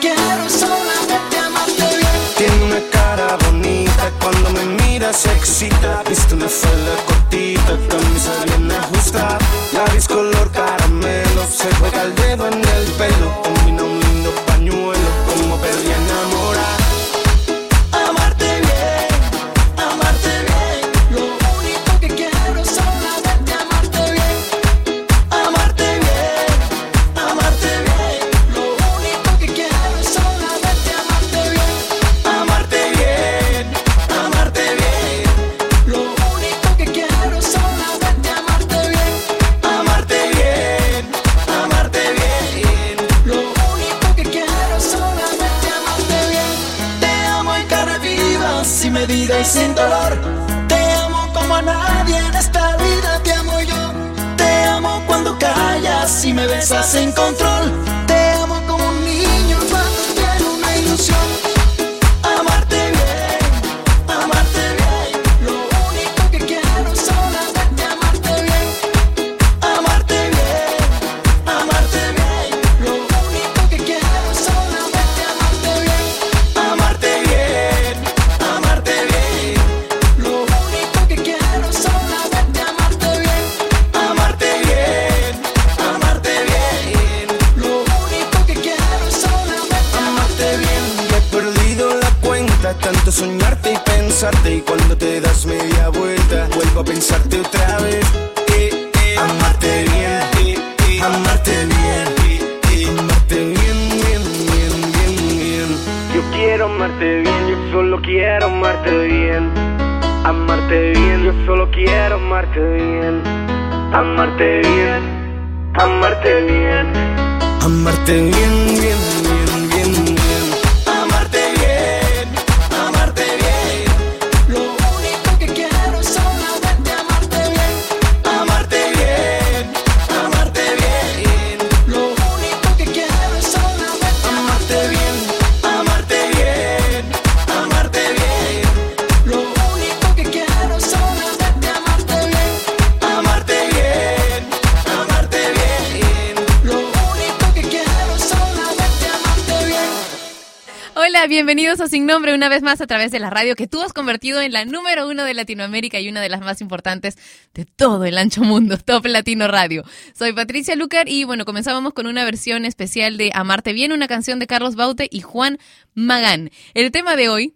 Quiero solamente amarte bien. Tiene una cara bonita, cuando me mira se excita. Viste una falda cortita, camisa bien ajustada. Labios color callas y amarte bien. Amarte bien, una vez más a través de la radio que tú has convertido en la número uno de Latinoamérica y una de las más importantes de todo el ancho mundo, Top Latino Radio. Soy Patricia Lucar y bueno, comenzábamos con una versión especial de Amarte Bien, una canción de Carlos Baute y Juan Magán. El tema de hoy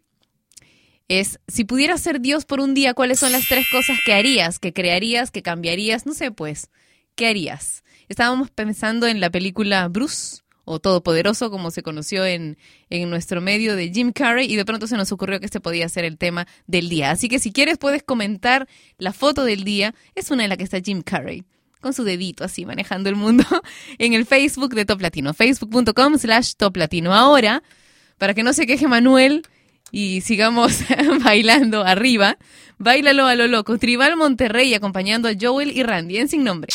es, si pudieras ser Dios por un día, ¿cuáles son las tres cosas que harías, que crearías, que cambiarías? No sé, pues, ¿qué harías? Estábamos pensando en la película Bruce o Todopoderoso, como se conoció en, en nuestro medio de Jim Carrey, y de pronto se nos ocurrió que este podía ser el tema del día. Así que si quieres puedes comentar la foto del día, es una en la que está Jim Carrey con su dedito así manejando el mundo en el Facebook de Top Latino, facebook.com slash Top Latino. Ahora, para que no se queje Manuel y sigamos bailando arriba, bailalo a lo loco, Tribal Monterrey acompañando a Joel y Randy en Sin Nombre.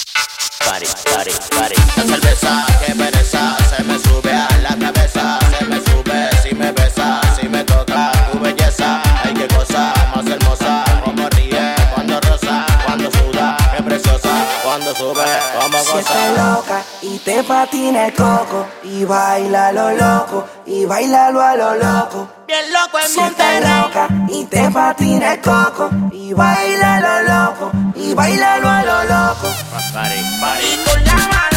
Pari, pari, pari. La cerveza, que pereza, se me sube a la cabeza. Se me sube si me besa, si me toca tu belleza. Ay, qué cosa más hermosa. Como ríe cuando rosa, cuando suda, qué preciosa. Cuando sube, como goza. loca y te patina el coco y baila lo loco y bailalo a lo loco. Bien loco en Siete Monterrey. loca y te patina el coco y baila lo loco y bailalo a lo loco. Pari, pari. Y con la mano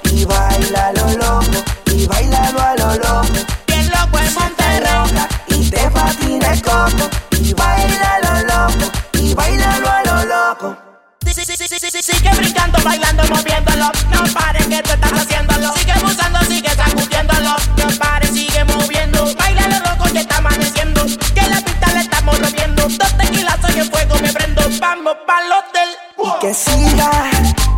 bailando, moviéndolo. No pares que tú estás haciéndolo. Sigue usando, sigue sacudiéndolo. No pares, sigue moviendo. Baila lo loco que está amaneciendo. Que la pista le estamos rompiendo. Dos tequilas soy el fuego, me prendo. Vamos pa'l hotel. Que siga.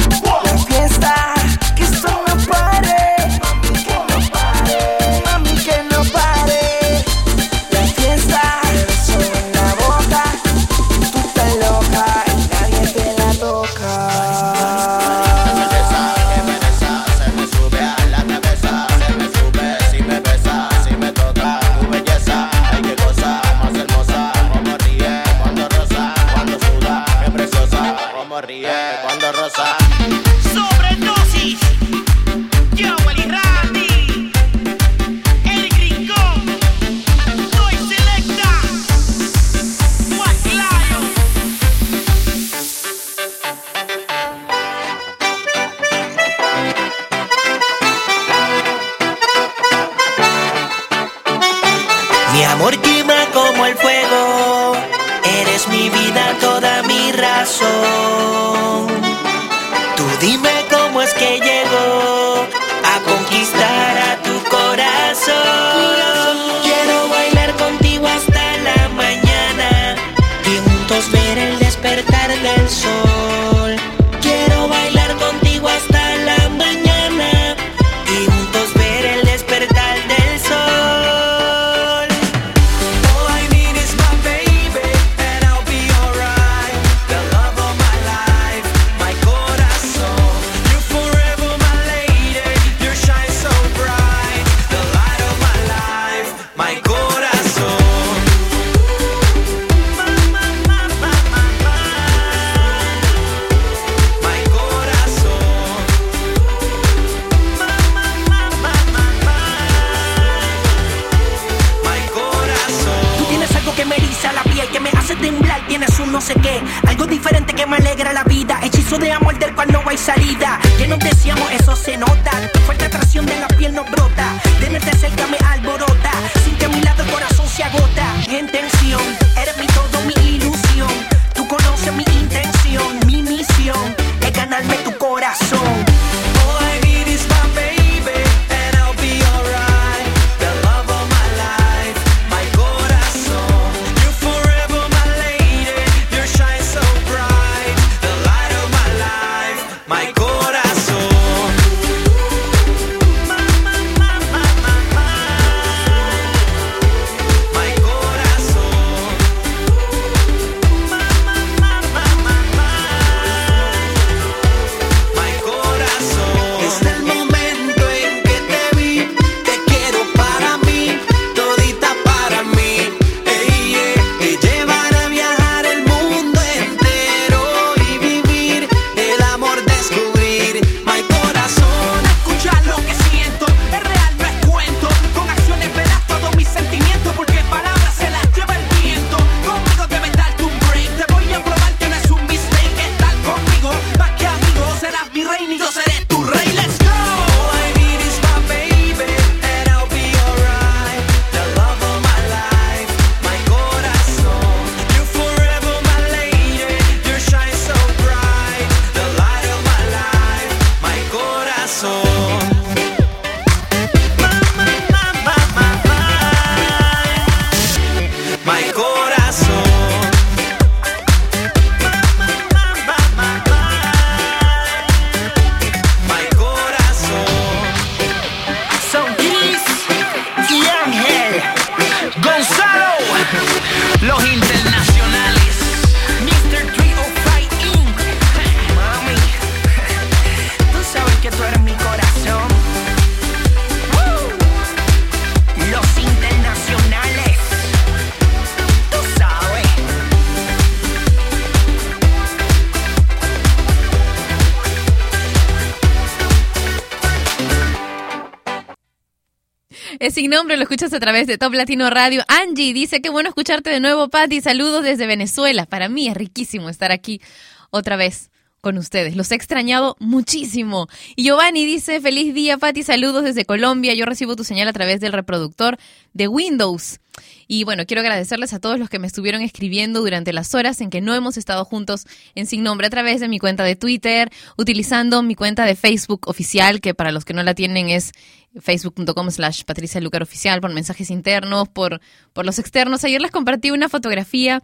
Lo escuchas a través de Top Latino Radio. Angie dice, qué bueno escucharte de nuevo, Patti. Saludos desde Venezuela. Para mí es riquísimo estar aquí otra vez con ustedes. Los he extrañado muchísimo. Y Giovanni dice, feliz día, Patti. Saludos desde Colombia. Yo recibo tu señal a través del reproductor de Windows. Y bueno, quiero agradecerles a todos los que me estuvieron escribiendo durante las horas en que no hemos estado juntos en Sin Nombre a través de mi cuenta de Twitter, utilizando mi cuenta de Facebook oficial, que para los que no la tienen es facebook.com slash Patricia Lucar Oficial, por mensajes internos, por, por los externos. Ayer les compartí una fotografía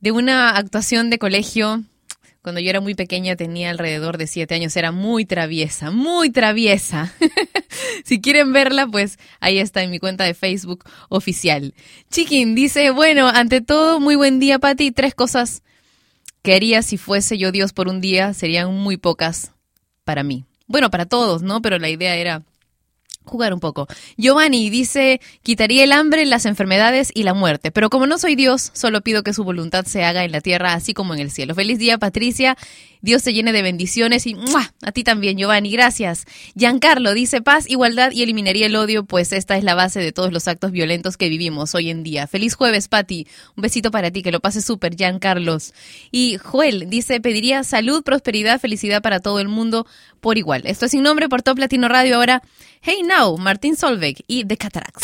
de una actuación de colegio. Cuando yo era muy pequeña, tenía alrededor de siete años, era muy traviesa, muy traviesa. si quieren verla, pues ahí está en mi cuenta de Facebook oficial. Chiquín dice, bueno, ante todo, muy buen día, Pati. Tres cosas que haría si fuese yo Dios por un día serían muy pocas para mí. Bueno, para todos, ¿no? Pero la idea era jugar un poco. Giovanni dice, quitaría el hambre, las enfermedades y la muerte, pero como no soy Dios, solo pido que su voluntad se haga en la tierra así como en el cielo. Feliz día, Patricia. Dios te llene de bendiciones y a ti también, Giovanni, gracias. Giancarlo dice paz, igualdad y eliminaría el odio, pues esta es la base de todos los actos violentos que vivimos hoy en día. Feliz jueves, Pati. Un besito para ti, que lo pases súper, Giancarlos. Y Joel dice, pediría salud, prosperidad, felicidad para todo el mundo por igual. Esto es sin nombre por Top Latino Radio ahora. Hey Now, Martín Solveig y The Cataracts.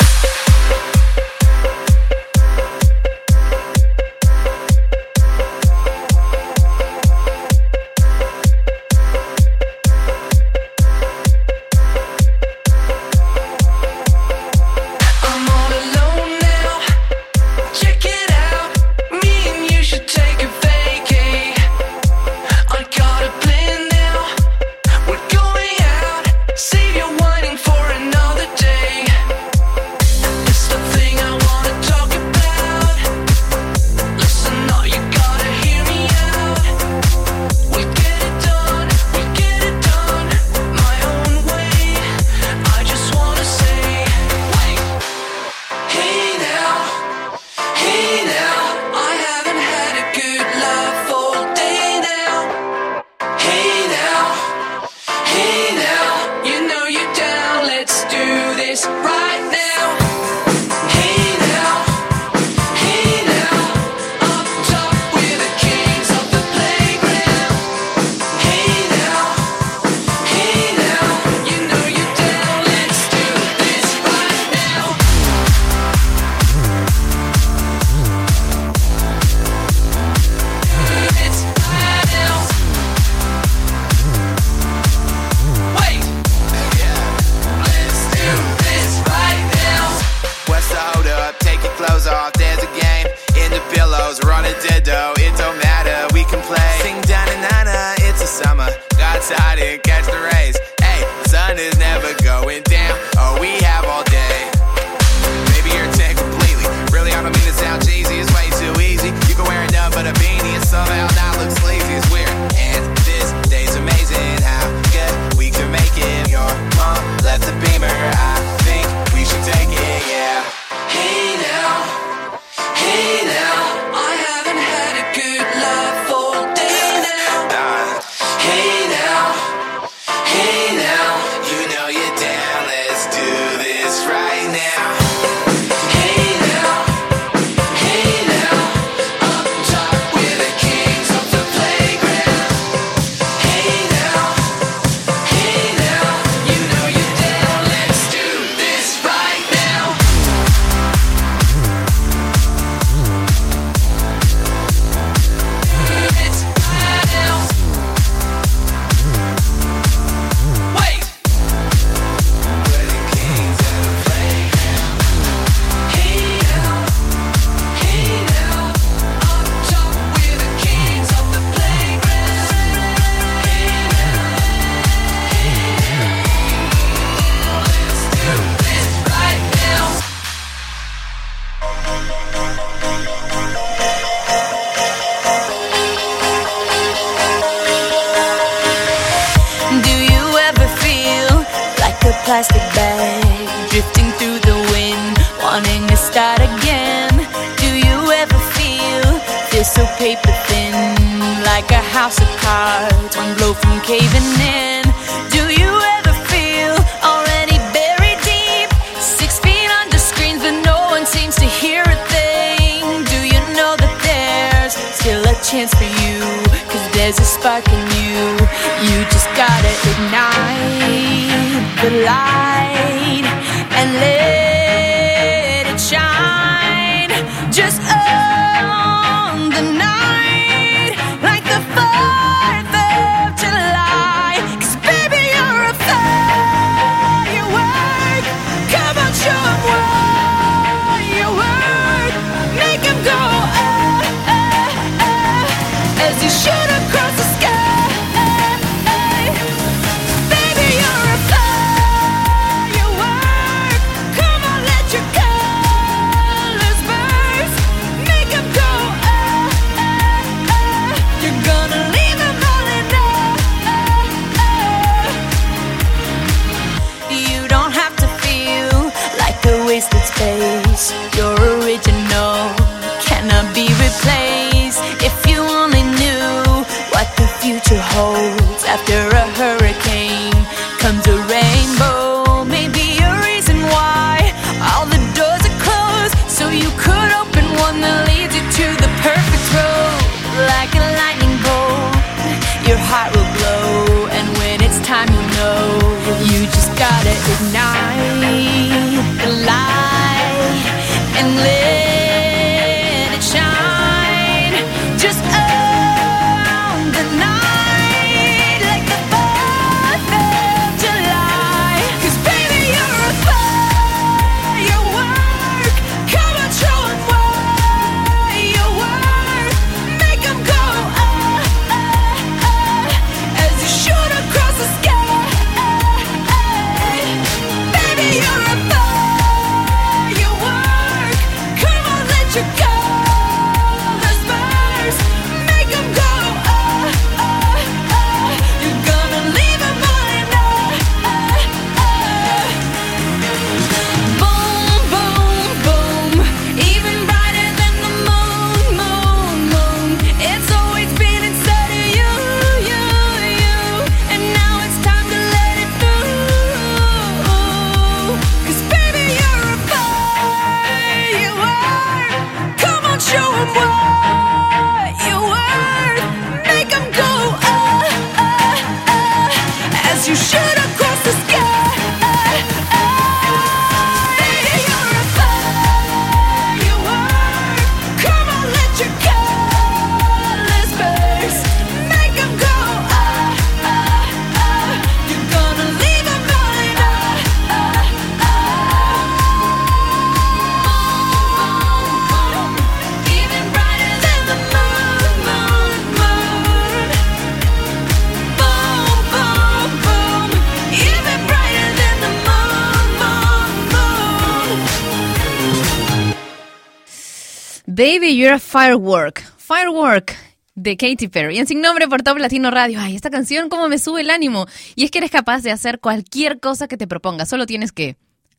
Baby, you're a firework. Firework de Katy Perry. En Sin Nombre por Top Latino Radio. Ay, esta canción cómo me sube el ánimo. Y es que eres capaz de hacer cualquier cosa que te propongas. Solo tienes que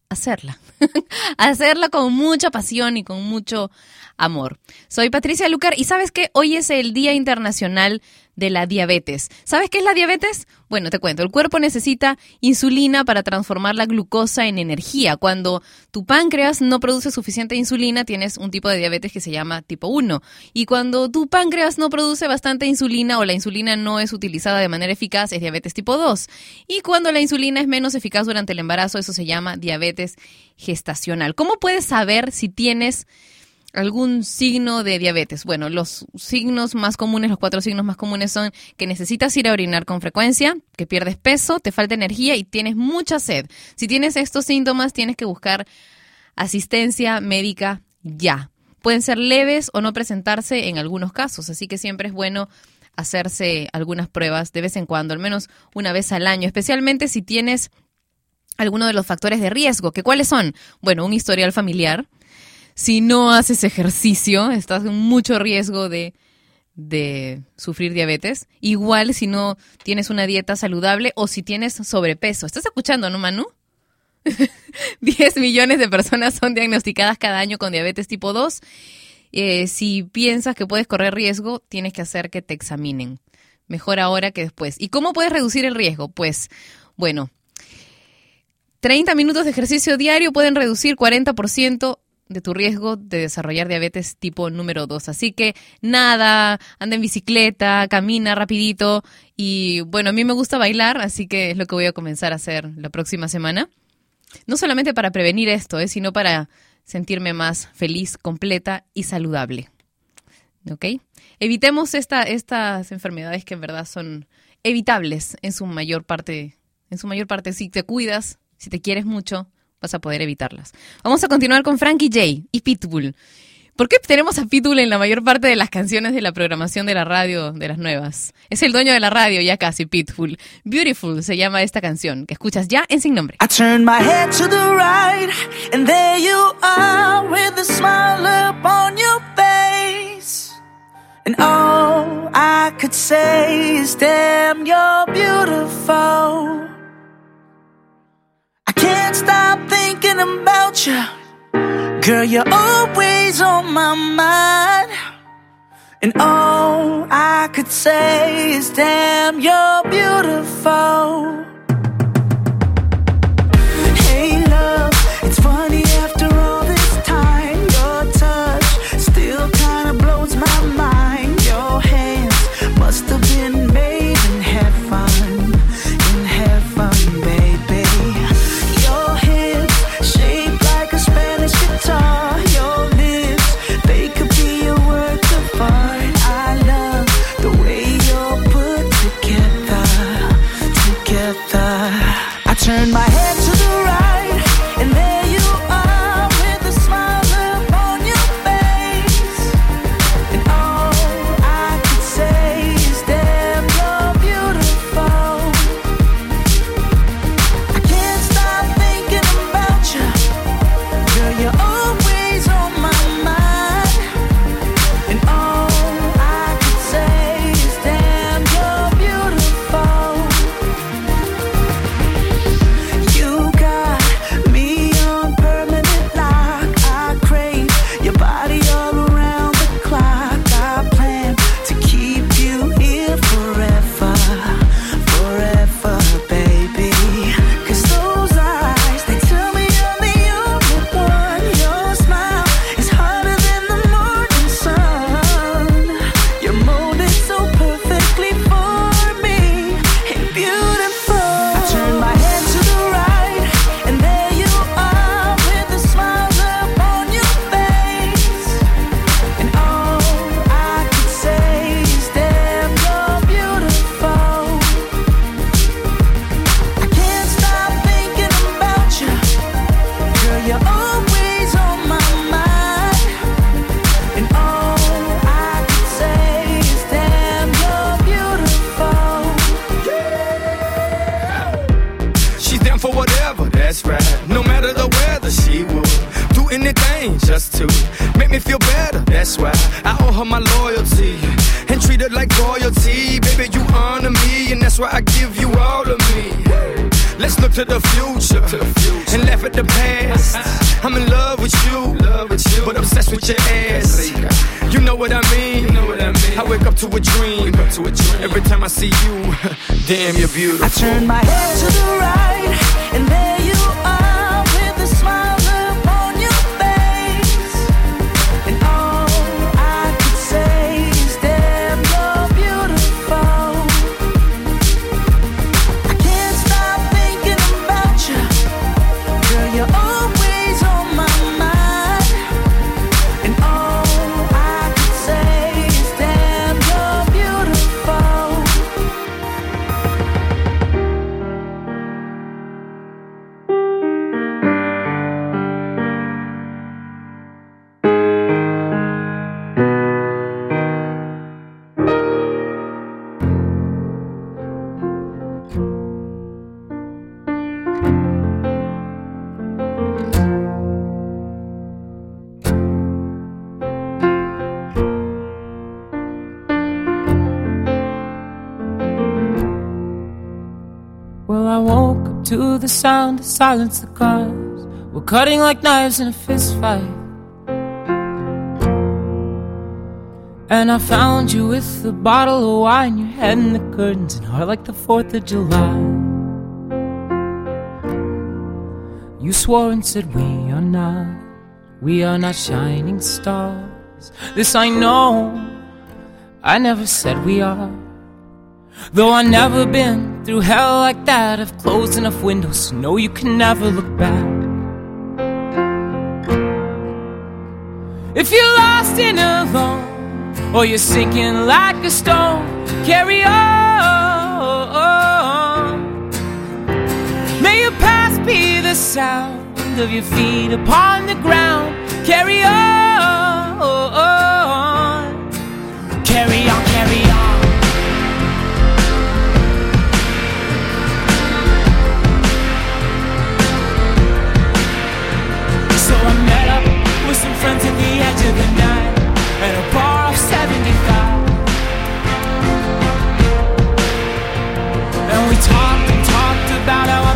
hacerla. hacerla con mucha pasión y con mucho amor. Soy Patricia Lucar y sabes que hoy es el Día Internacional de la Diabetes. ¿Sabes qué es la diabetes? Bueno, te cuento, el cuerpo necesita insulina para transformar la glucosa en energía. Cuando tu páncreas no produce suficiente insulina, tienes un tipo de diabetes que se llama tipo 1. Y cuando tu páncreas no produce bastante insulina o la insulina no es utilizada de manera eficaz, es diabetes tipo 2. Y cuando la insulina es menos eficaz durante el embarazo, eso se llama diabetes gestacional. ¿Cómo puedes saber si tienes algún signo de diabetes. Bueno, los signos más comunes, los cuatro signos más comunes son que necesitas ir a orinar con frecuencia, que pierdes peso, te falta energía y tienes mucha sed. Si tienes estos síntomas, tienes que buscar asistencia médica ya. Pueden ser leves o no presentarse en algunos casos, así que siempre es bueno hacerse algunas pruebas de vez en cuando, al menos una vez al año, especialmente si tienes alguno de los factores de riesgo, que cuáles son? Bueno, un historial familiar, si no haces ejercicio, estás en mucho riesgo de, de sufrir diabetes. Igual si no tienes una dieta saludable o si tienes sobrepeso. ¿Estás escuchando, no, Manu? 10 millones de personas son diagnosticadas cada año con diabetes tipo 2. Eh, si piensas que puedes correr riesgo, tienes que hacer que te examinen. Mejor ahora que después. ¿Y cómo puedes reducir el riesgo? Pues, bueno, 30 minutos de ejercicio diario pueden reducir 40% de tu riesgo de desarrollar diabetes tipo número 2. Así que nada, anda en bicicleta, camina rapidito y bueno, a mí me gusta bailar, así que es lo que voy a comenzar a hacer la próxima semana. No solamente para prevenir esto, eh, sino para sentirme más feliz, completa y saludable. ¿Ok? Evitemos esta, estas enfermedades que en verdad son evitables en su mayor parte. En su mayor parte, si te cuidas, si te quieres mucho, vas a poder evitarlas. Vamos a continuar con Frankie J y Pitbull. ¿Por qué tenemos a Pitbull en la mayor parte de las canciones de la programación de la radio de las nuevas? Es el dueño de la radio ya casi, Pitbull. Beautiful se llama esta canción, que escuchas ya en Sin Nombre. I turn my head to the right, and there you are with a smile upon your face. And all I could say is, damn, you're beautiful. Can't stop thinking about you. Girl, you're always on my mind. And all I could say is, damn, you're beautiful. Hey, love, silence. The cars were cutting like knives in a fist fight. And I found you with a bottle of wine, your head in the curtains, and heart like the 4th of July. You swore and said we are not We are not shining stars. This I know. I never said we are. Though I've never been through hell like I've closed enough windows know you can never look back. If you're lost and alone, or you're sinking like a stone, carry on. May your past be the sound of your feet upon the ground. Carry on. Carry on, carry on. About how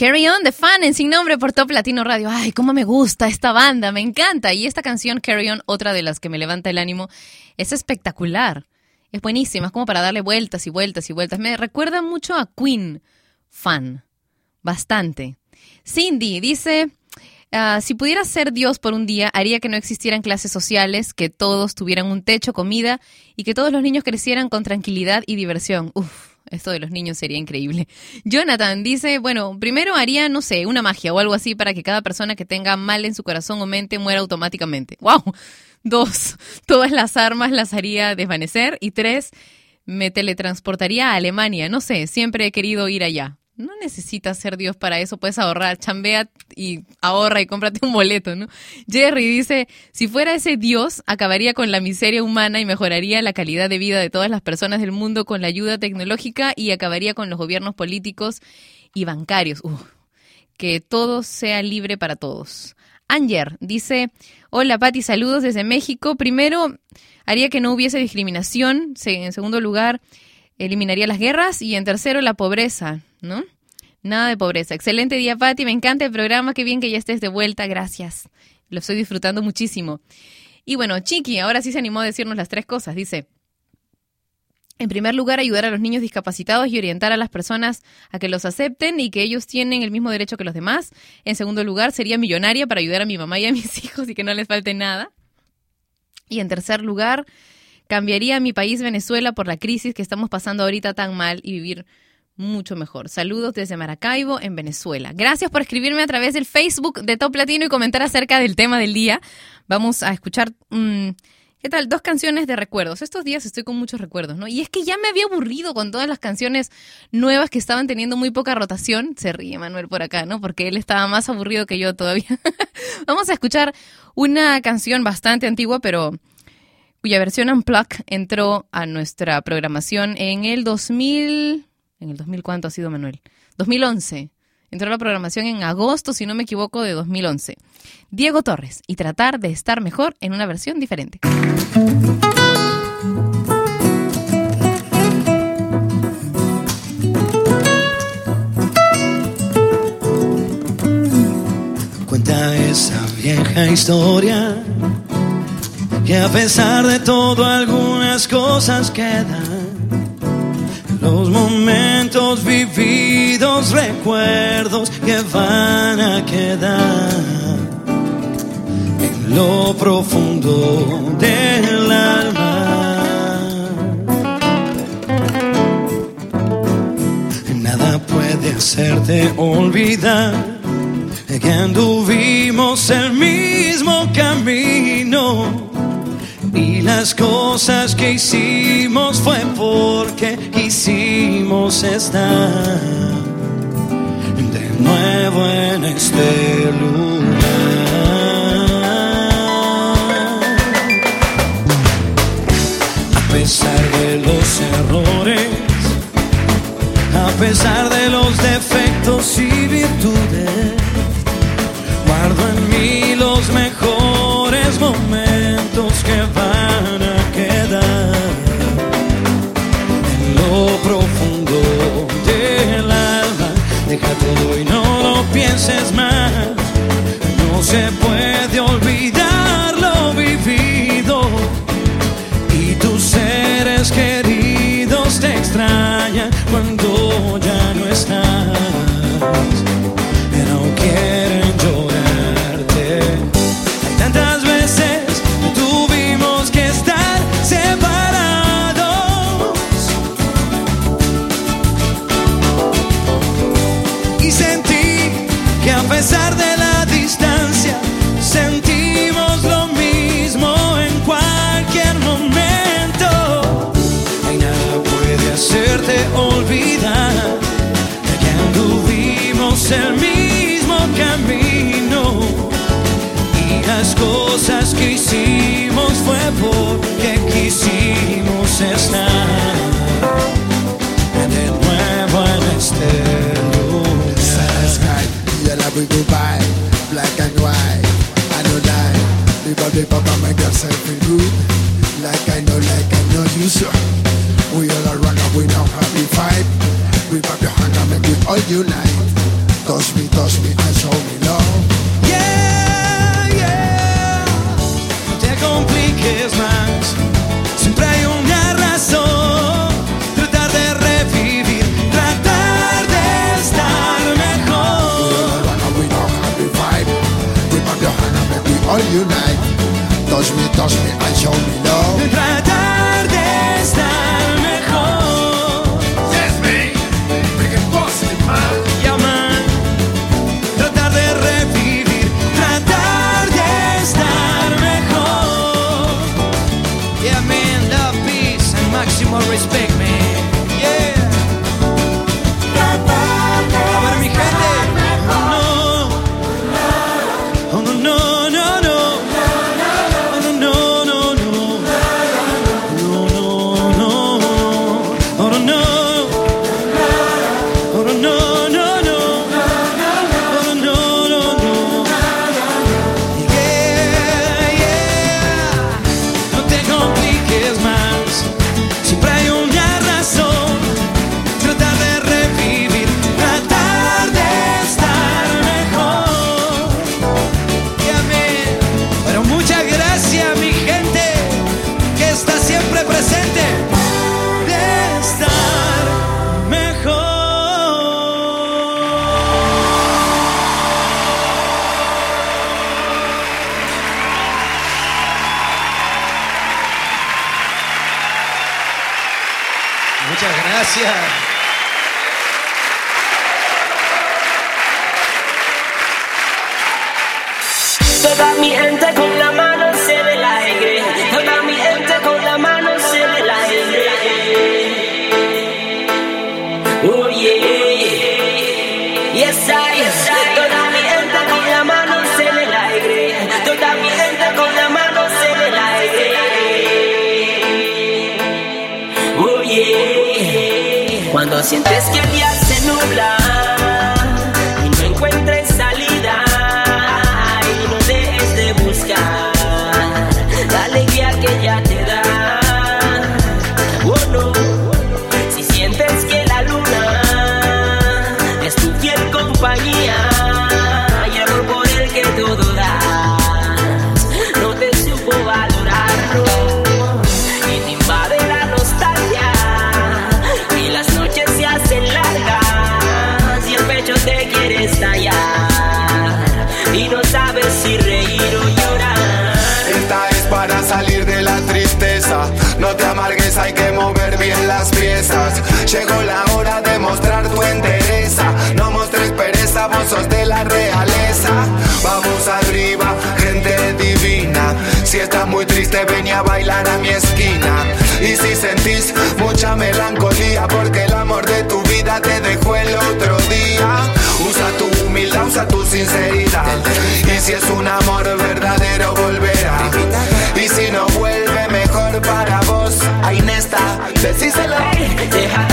Carry On, The Fan, en Sin Nombre por Top Latino Radio. Ay, cómo me gusta esta banda, me encanta. Y esta canción, Carry On, otra de las que me levanta el ánimo, es espectacular. Es buenísima, es como para darle vueltas y vueltas y vueltas. Me recuerda mucho a Queen, fan. Bastante. Cindy dice, ah, si pudiera ser Dios por un día, haría que no existieran clases sociales, que todos tuvieran un techo, comida y que todos los niños crecieran con tranquilidad y diversión. Uf, esto de los niños sería increíble. Jonathan dice, bueno, primero haría, no sé, una magia o algo así para que cada persona que tenga mal en su corazón o mente muera automáticamente. ¡Wow! Dos, todas las armas las haría desvanecer. Y tres, me teletransportaría a Alemania. No sé, siempre he querido ir allá. No necesitas ser Dios para eso, puedes ahorrar, chambea y ahorra y cómprate un boleto, ¿no? Jerry dice, si fuera ese Dios, acabaría con la miseria humana y mejoraría la calidad de vida de todas las personas del mundo con la ayuda tecnológica y acabaría con los gobiernos políticos y bancarios. Uf, que todo sea libre para todos. Anger dice, hola Pati, saludos desde México. Primero, haría que no hubiese discriminación. En segundo lugar, eliminaría las guerras. Y en tercero, la pobreza, ¿no? Nada de pobreza. Excelente día, Pati. Me encanta el programa. Qué bien que ya estés de vuelta. Gracias. Lo estoy disfrutando muchísimo. Y bueno, Chiqui, ahora sí se animó a decirnos las tres cosas. Dice, en primer lugar, ayudar a los niños discapacitados y orientar a las personas a que los acepten y que ellos tienen el mismo derecho que los demás. En segundo lugar, sería millonaria para ayudar a mi mamá y a mis hijos y que no les falte nada. Y en tercer lugar, cambiaría mi país Venezuela por la crisis que estamos pasando ahorita tan mal y vivir mucho mejor. Saludos desde Maracaibo, en Venezuela. Gracias por escribirme a través del Facebook de Top Latino y comentar acerca del tema del día. Vamos a escuchar, mm, ¿qué tal? Dos canciones de recuerdos. Estos días estoy con muchos recuerdos, ¿no? Y es que ya me había aburrido con todas las canciones nuevas que estaban teniendo muy poca rotación. Se ríe Manuel por acá, ¿no? Porque él estaba más aburrido que yo todavía. Vamos a escuchar una canción bastante antigua, pero cuya versión Unplugged entró a nuestra programación en el 2000... ¿En el 2000 cuánto ha sido, Manuel? 2011. Entró a la programación en agosto, si no me equivoco, de 2011. Diego Torres y tratar de estar mejor en una versión diferente. Cuenta esa vieja historia que a pesar de todo algunas cosas quedan. Los momentos vividos, recuerdos que van a quedar en lo profundo del alma. Nada puede hacerte olvidar que anduvimos el mismo camino las cosas que hicimos fue porque quisimos estar de nuevo en este lugar. A pesar de los errores, a pesar de los defectos y virtudes, guardo en mí los mejores momentos pienses más. No se puede Llegó la hora de mostrar tu entereza. No mostres pereza, vos sos de la realeza. Vamos arriba, gente divina. Si estás muy triste, ven a bailar a mi esquina. Y si sentís mucha melancolía, porque el amor de tu vida te dejó el otro día. Usa tu humildad, usa tu sinceridad. Y si es un amor verdadero, volver Ceci c'est la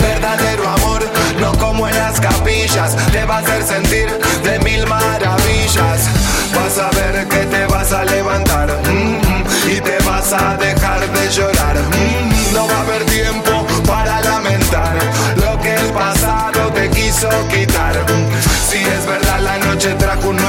Verdadero amor, no como en las capillas. Te va a hacer sentir de mil maravillas. Vas a ver que te vas a levantar mm, y te vas a dejar de llorar. Mm, no va a haber tiempo para lamentar lo que el pasado te quiso quitar. Si es verdad, la noche trajo un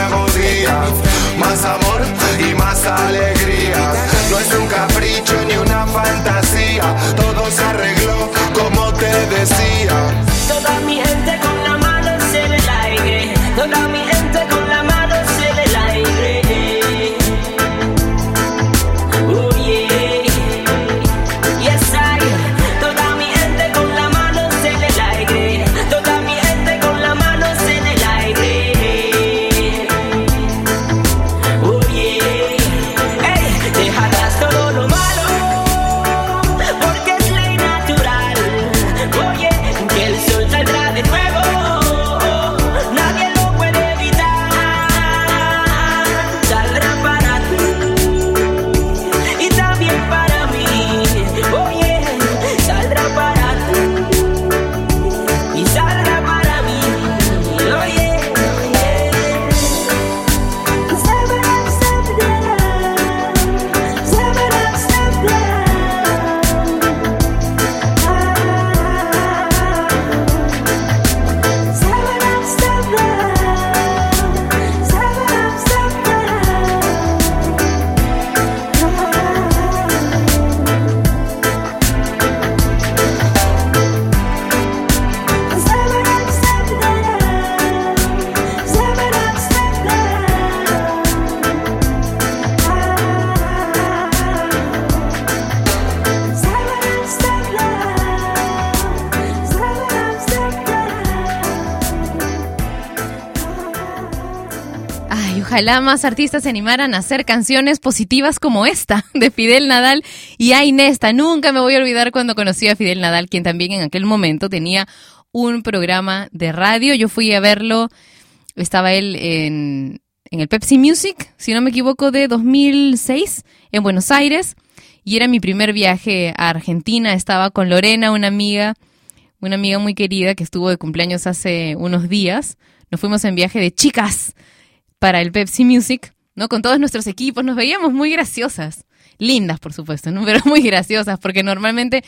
ojalá más artistas se animaran a hacer canciones positivas como esta de Fidel Nadal y Ainesta. Nunca me voy a olvidar cuando conocí a Fidel Nadal, quien también en aquel momento tenía un programa de radio. Yo fui a verlo, estaba él en, en el Pepsi Music, si no me equivoco, de 2006 en Buenos Aires. Y era mi primer viaje a Argentina. Estaba con Lorena, una amiga, una amiga muy querida que estuvo de cumpleaños hace unos días. Nos fuimos en viaje de chicas para el Pepsi Music, ¿no? Con todos nuestros equipos. Nos veíamos muy graciosas. Lindas, por supuesto, ¿no? Pero muy graciosas, porque normalmente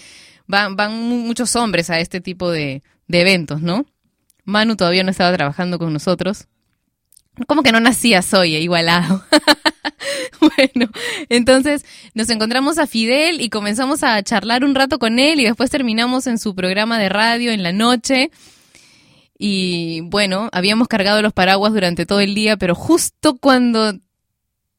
van, van mu- muchos hombres a este tipo de, de eventos, ¿no? Manu todavía no estaba trabajando con nosotros. Como que no nacía soy igualado. bueno, entonces nos encontramos a Fidel y comenzamos a charlar un rato con él y después terminamos en su programa de radio en la noche. Y bueno, habíamos cargado los paraguas durante todo el día, pero justo cuando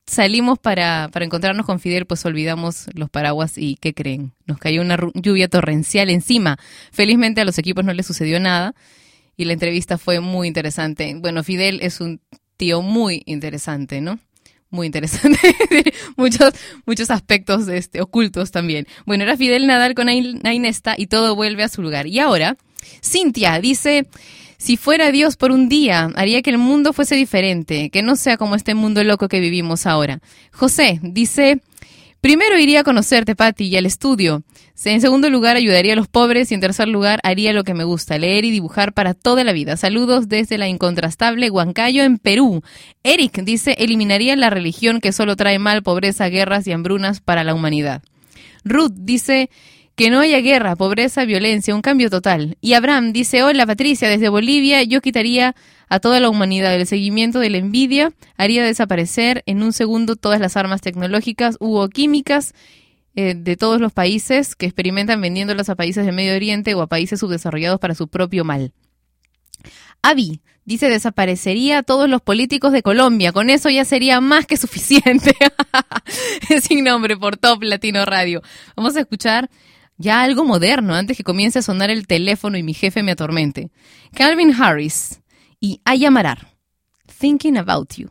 salimos para, para encontrarnos con Fidel, pues olvidamos los paraguas y ¿qué creen? Nos cayó una lluvia torrencial encima. Felizmente a los equipos no les sucedió nada y la entrevista fue muy interesante. Bueno, Fidel es un tío muy interesante, ¿no? Muy interesante. muchos, muchos aspectos este, ocultos también. Bueno, era Fidel Nadal con Ain- Ainesta y todo vuelve a su lugar. Y ahora, Cintia dice, si fuera Dios por un día, haría que el mundo fuese diferente, que no sea como este mundo loco que vivimos ahora. José dice, primero iría a conocerte, Patti, y al estudio. En segundo lugar, ayudaría a los pobres y en tercer lugar, haría lo que me gusta, leer y dibujar para toda la vida. Saludos desde la incontrastable Huancayo, en Perú. Eric dice, eliminaría la religión que solo trae mal, pobreza, guerras y hambrunas para la humanidad. Ruth dice que no haya guerra, pobreza, violencia, un cambio total. Y Abraham dice, hola Patricia, desde Bolivia yo quitaría a toda la humanidad el seguimiento de la envidia, haría desaparecer en un segundo todas las armas tecnológicas u químicas eh, de todos los países que experimentan vendiéndolas a países de Medio Oriente o a países subdesarrollados para su propio mal. Avi dice desaparecería a todos los políticos de Colombia. Con eso ya sería más que suficiente. Sin nombre por Top Latino Radio. Vamos a escuchar ya algo moderno antes que comience a sonar el teléfono y mi jefe me atormente. Calvin Harris y Ayamarar. Thinking About You.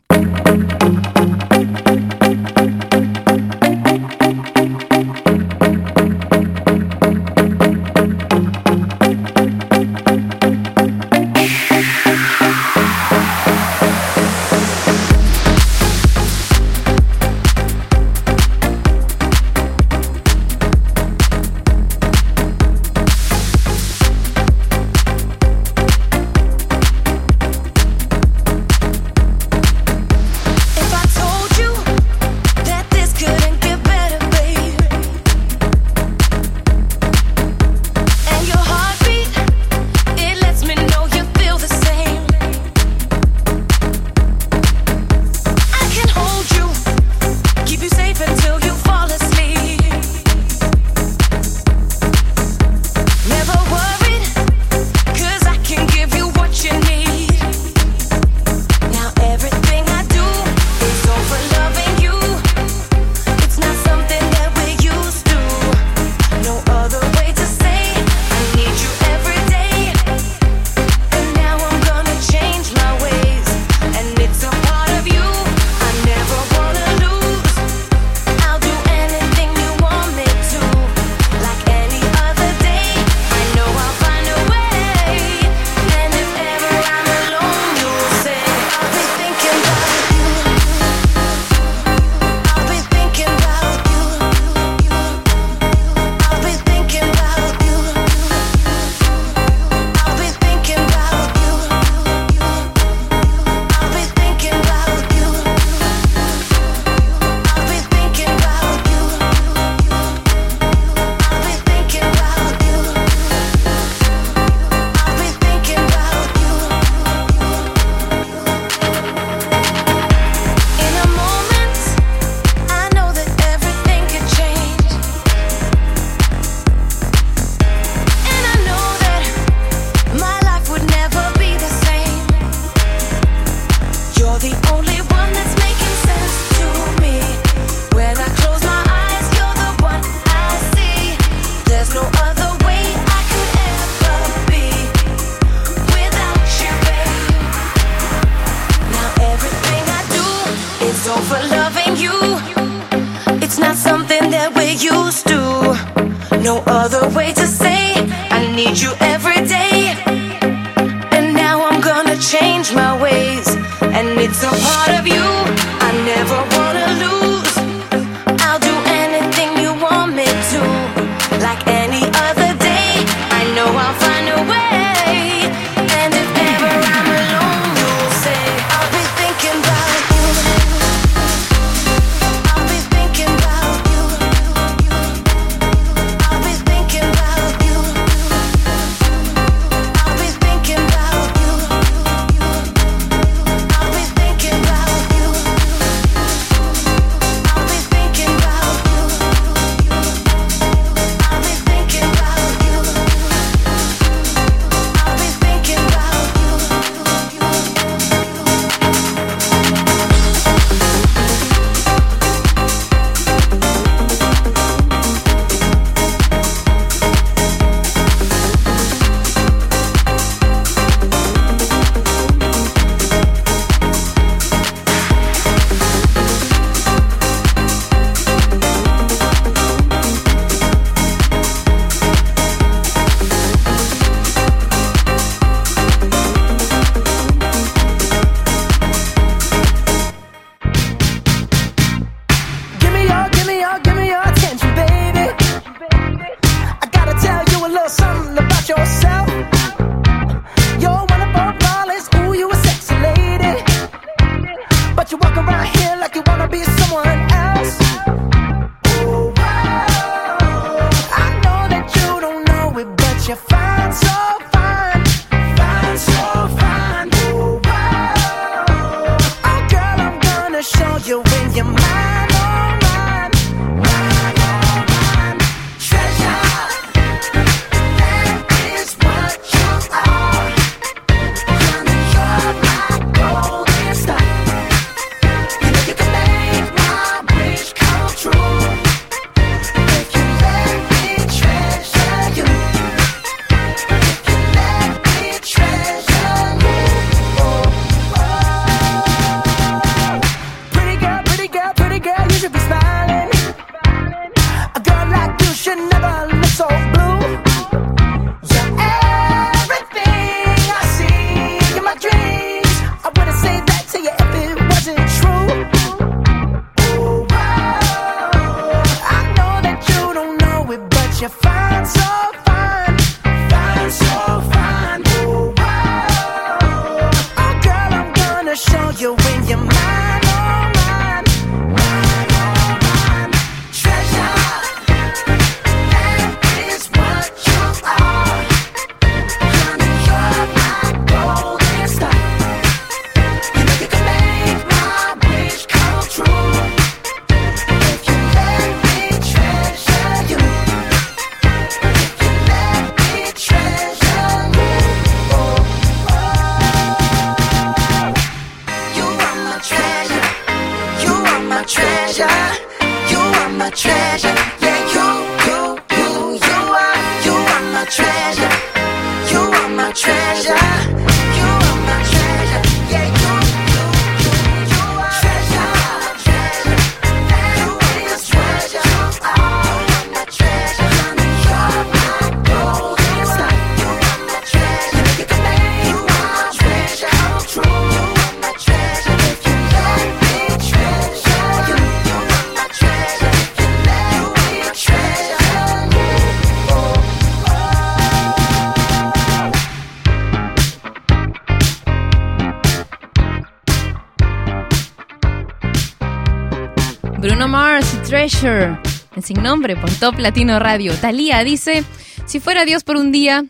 En sin nombre, por Top Latino Radio. Talía dice, si fuera Dios por un día,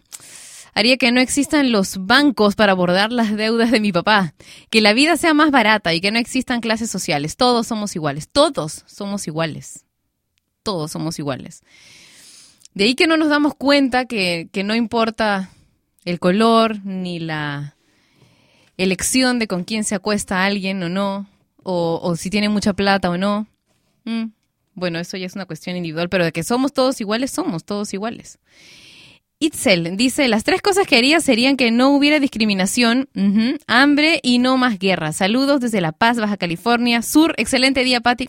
haría que no existan los bancos para abordar las deudas de mi papá, que la vida sea más barata y que no existan clases sociales. Todos somos iguales, todos somos iguales, todos somos iguales. De ahí que no nos damos cuenta que, no importa el color ni la elección de con quién se acuesta alguien o no, o, si tiene mucha plata o no. Mm. Bueno, eso ya es una cuestión individual, pero de que somos todos iguales, somos todos iguales. Itzel dice, las tres cosas que haría serían que no hubiera discriminación, hambre y no más guerra. Saludos desde La Paz, Baja California Sur. Excelente día, Pati.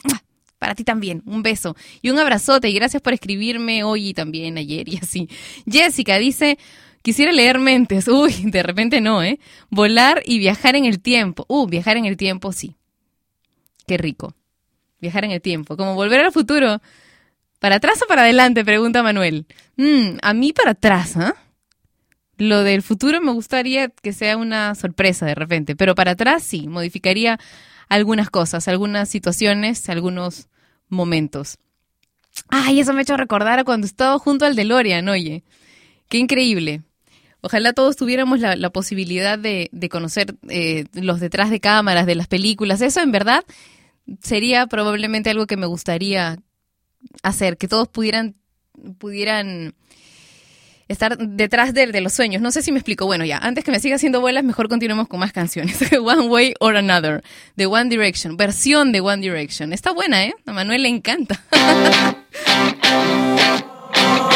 Para ti también, un beso y un abrazote y gracias por escribirme hoy y también ayer y así. Jessica dice, quisiera leer mentes. Uy, de repente no, ¿eh? Volar y viajar en el tiempo. Uh, viajar en el tiempo, sí. Qué rico. Viajar en el tiempo. Como volver al futuro. ¿Para atrás o para adelante? Pregunta Manuel. Mm, a mí para atrás, ¿ah? Lo del futuro me gustaría que sea una sorpresa de repente, pero para atrás sí, modificaría algunas cosas, algunas situaciones, algunos momentos. Ay, eso me ha hecho recordar a cuando estaba junto al DeLorean, oye. Qué increíble. Ojalá todos tuviéramos la, posibilidad de, de conocer eh, los detrás de cámaras de las películas. Eso en verdad sería probablemente algo que me gustaría hacer, que todos pudieran, pudieran estar detrás de, de los sueños. No sé si me explico. Bueno, ya, antes que me siga haciendo bolas, mejor continuemos con más canciones. One Way or Another, de One Direction, versión de One Direction. Está buena, ¿eh? A Manuel le encanta.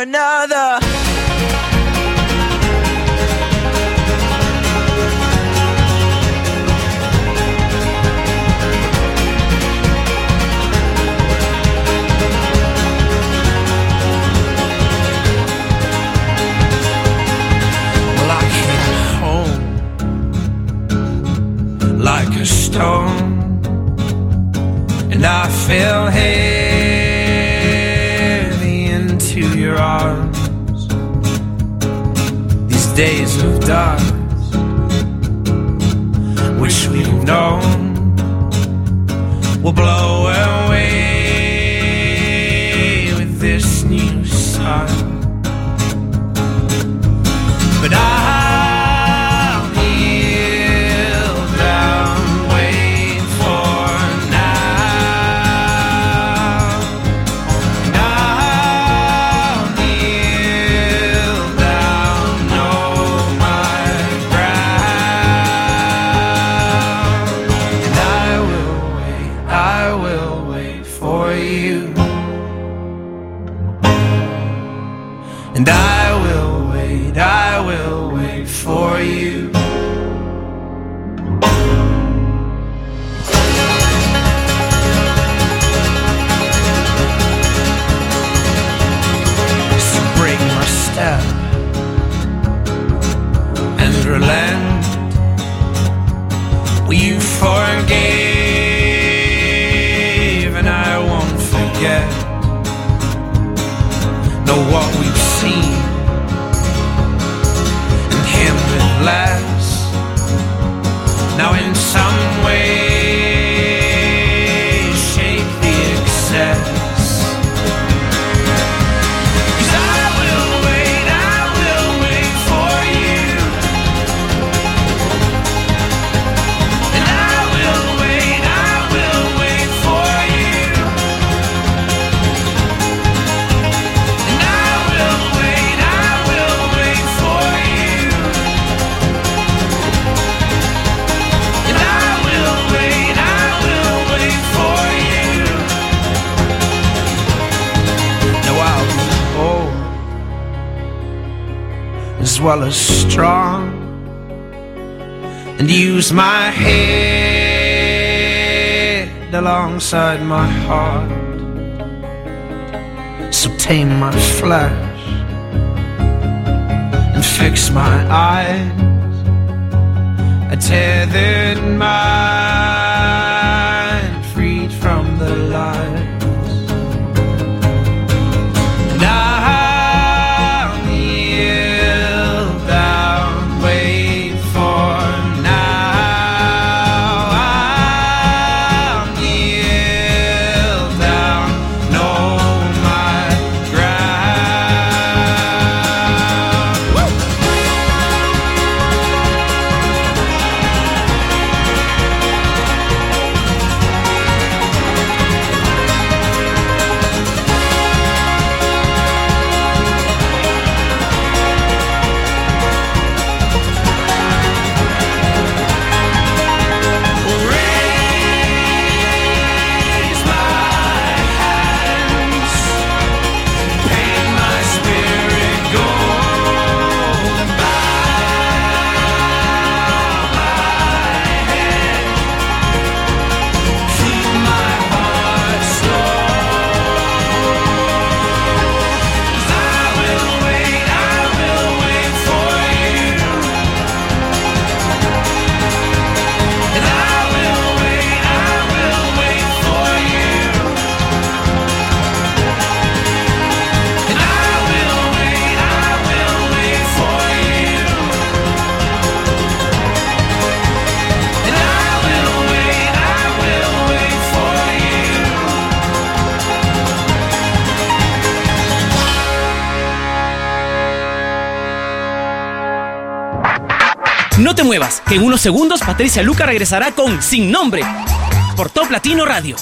or another. Well, I came home like a stone, and I fell heavy stars. These days of darkness, wish we'd known, will blow away. segundos, Patricia Luca regresará con Sin Nombre por Top Latino Radio.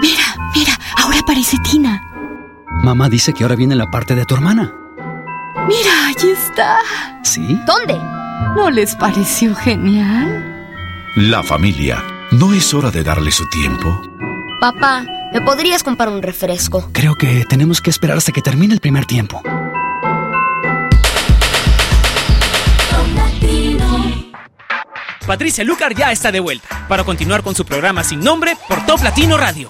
Mira, mira, ahora aparece Tina. Mamá dice que ahora viene la parte de tu hermana. Mira, allí está. ¿Sí? ¿Dónde? ¿No les pareció genial? La familia. ¿No es hora de darle su tiempo? Papá, ¿Me podrías comprar un refresco? Creo que tenemos que esperar hasta que termine el primer tiempo. Patricia Lucar ya está de vuelta para continuar con su programa sin nombre por Top Latino Radio.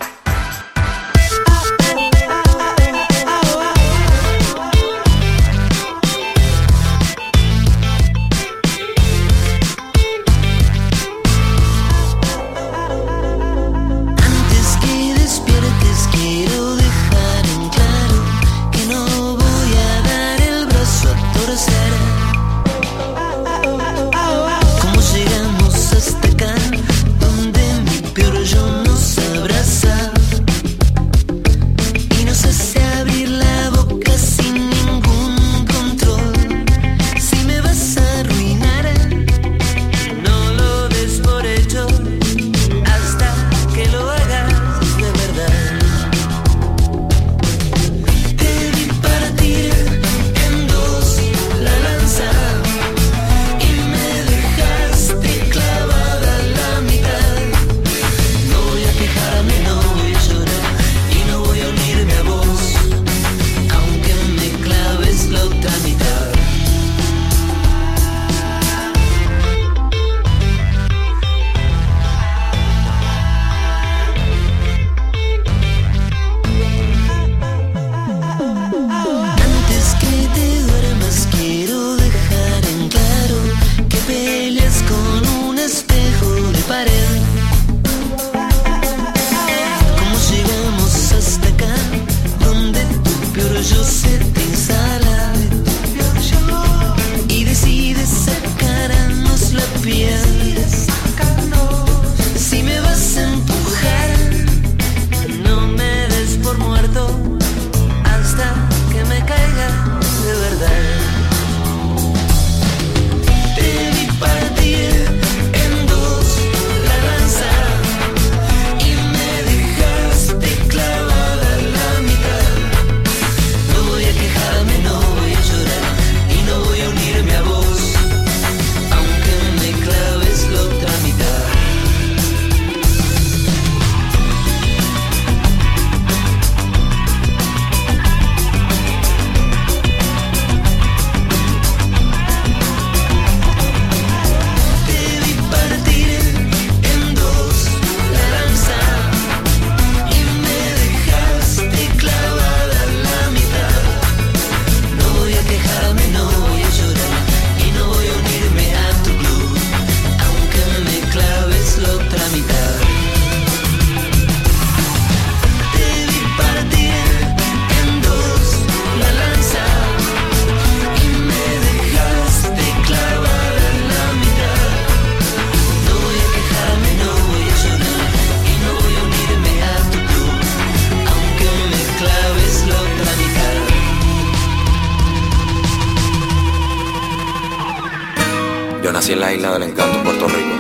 Encanto, Puerto Rico.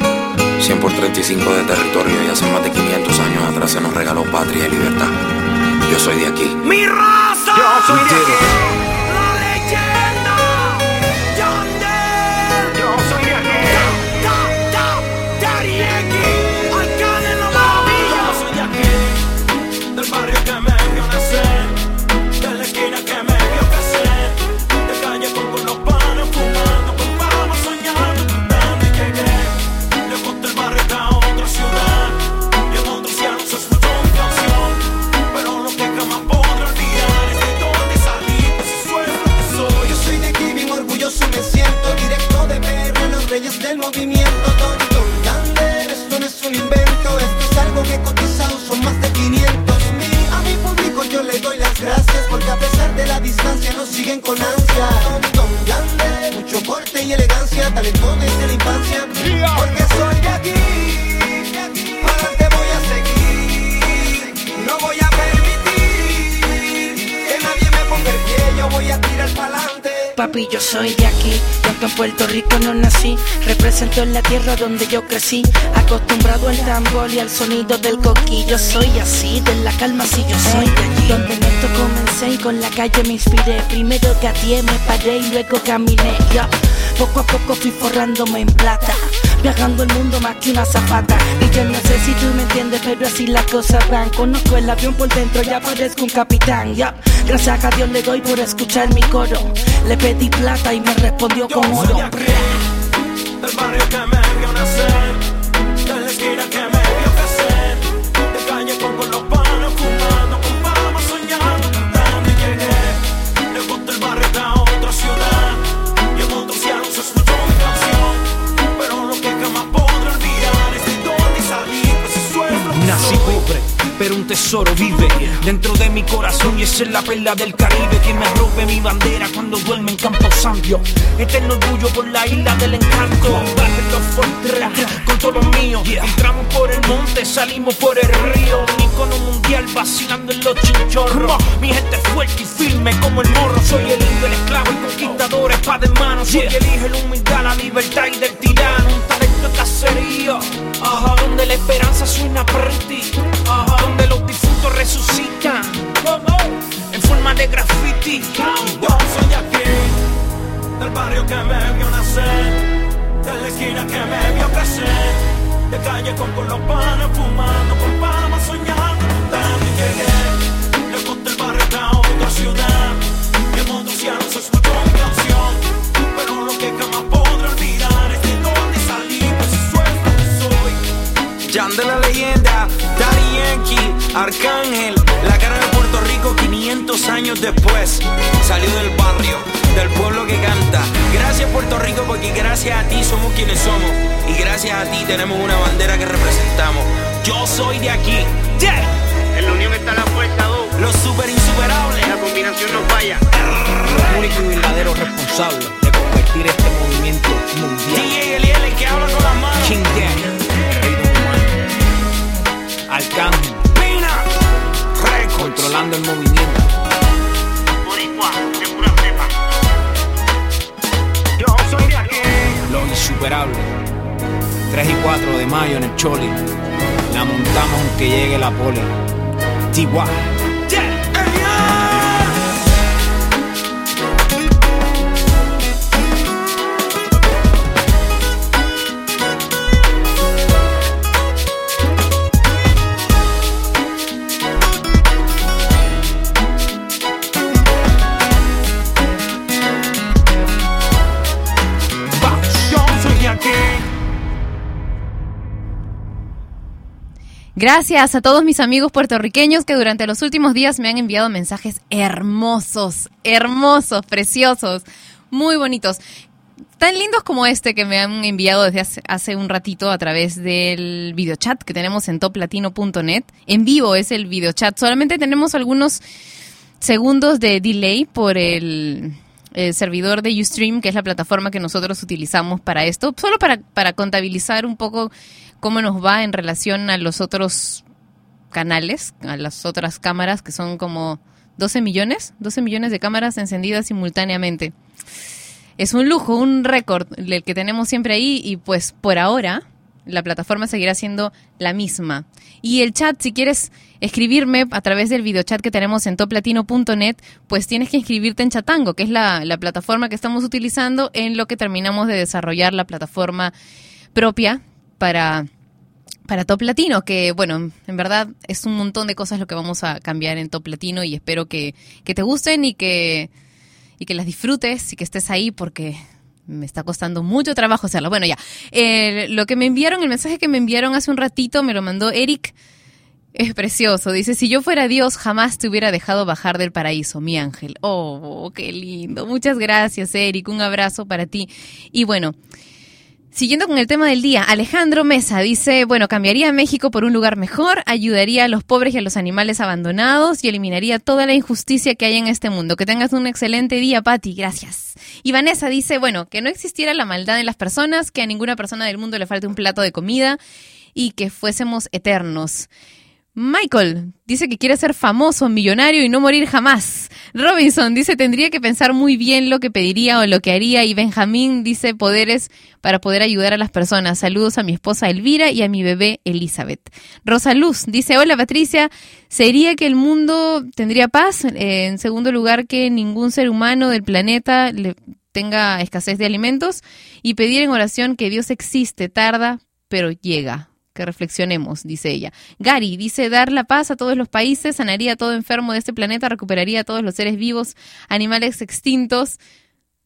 100 por 35 de territorio y hace más de 500 años atrás se nos regaló patria y libertad. Yo soy de aquí. Mi raza. Yo soy de aquí. La leyenda. Papi, yo soy de aquí, aunque en Puerto Rico no nací, represento en la tierra donde yo crecí, acostumbrado al tambor y al sonido del coquillo. Soy así, de la calma si yo soy de allí. Donde en esto comencé y con la calle me inspiré. Primero gateé, me paré y luego caminé. ya. Poco a poco fui forrándome en plata, viajando el mundo más que una zapata. Y yo no sé si me entiendes, pero así las cosas van. Conozco el avión por dentro, ya parezco un capitán. ya. Gracias a Dios le doy por escuchar mi coro. Le pedí plata y me respondió con oro. Tesoro vive dentro de mi corazón y esa es la perla del Caribe que me rompe mi bandera cuando duerme en Campo Santo. Eterno orgullo por la isla del encanto. Los con todos los míos. Entramos por el monte, salimos por el río. Un icono mundial vacilando en los chinchorros. Mi gente fuerte y firme como el morro. Soy el indio, el esclavo, el conquistador, espada en mano. Soy el hijo, la humildad, la libertad y del tirano. Un talento de cacería. Ajá, donde la esperanza suena pretty. Ajá, donde los difuntos resucitan. En forma de graffiti. Yo soy de aquí, del barrio que me vio nacer, de la esquina que me vio crecer, de calle con, con los panes fumando, con fama soñando, cantando y llegué. Lejos del barrio a otra ciudad, en otros ya no se escuchó mi canción, pero lo que jamás podré olvidar es de dónde salí, pues eso es lo que soy. Jan de la leyenda, Yankee, Arcángel, la cara de Puerto Rico 500 años después. Salió del barrio, del pueblo que canta. Gracias Puerto Rico porque gracias a ti somos quienes somos. Y gracias a ti tenemos una bandera que representamos. Yo soy de aquí. Yeah. En la unión está la fuerza, Do. Los super insuperables. La combinación no falla. único y verdadero responsable de convertir este movimiento mundial. DJ Eliel, el que habla con las manos. King Gang, Arcángel, Pina, Records. controlando el movimiento. Boricua, de pura cepa. Yo soy de aquí. Lo insuperable. 3 y 4 de mayo en el Choli. La montamos aunque llegue la poli. TY. Yo Gracias a todos mis amigos puertorriqueños que durante los últimos días me han enviado mensajes hermosos, hermosos, preciosos, muy bonitos. Tan lindos como este que me han enviado desde hace, hace un ratito a través del videochat que tenemos en toplatino.net. En vivo es el videochat. Solamente tenemos algunos segundos de delay por el, el servidor de Ustream, que es la plataforma que nosotros utilizamos para esto, solo para, para contabilizar un poco cómo nos va en relación a los otros canales, a las otras cámaras, que son como 12 millones, 12 millones de cámaras encendidas simultáneamente. es un lujo, un récord el que tenemos siempre ahí y pues por ahora la plataforma seguirá siendo la misma. Y el chat, si quieres escribirme a través del videochat que tenemos en toplatino.net, pues tienes que inscribirte en Chatango, que es la, la plataforma que estamos utilizando en lo que terminamos de desarrollar la plataforma propia para para Top Latino, que bueno, en verdad es un montón de cosas lo que vamos a cambiar en Top Latino y espero que, que te gusten y que, y que las disfrutes y que estés ahí porque me está costando mucho trabajo hacerlo. Bueno, ya, Eh, lo que me enviaron, el mensaje que me enviaron hace un ratito, me lo mandó Eric. Es precioso. Dice, si yo fuera Dios, jamás te hubiera dejado bajar del paraíso, mi ángel. Oh, qué lindo. Muchas gracias, Eric. Un abrazo para ti. Y bueno, Siguiendo con el tema del día, Alejandro Mesa dice, bueno, cambiaría a México por un lugar mejor, ayudaría a los pobres y a los animales abandonados y eliminaría toda la injusticia que hay en este mundo. Que tengas un excelente día, Patti, gracias. Y Vanessa dice, bueno, que no existiera la maldad en las personas, que a ninguna persona del mundo le falte un plato de comida y que fuésemos eternos. Michael dice que quiere ser famoso, millonario y no morir jamás. Robinson dice tendría que pensar muy bien lo que pediría o lo que haría. Y Benjamín dice poderes para poder ayudar a las personas. Saludos a mi esposa Elvira y a mi bebé Elizabeth. Rosa Luz dice hola Patricia, ¿sería que el mundo tendría paz? Eh, en segundo lugar, que ningún ser humano del planeta le tenga escasez de alimentos. Y pedir en oración que Dios existe, tarda, pero llega que reflexionemos, dice ella. Gary dice dar la paz a todos los países, sanaría a todo enfermo de este planeta, recuperaría a todos los seres vivos, animales extintos,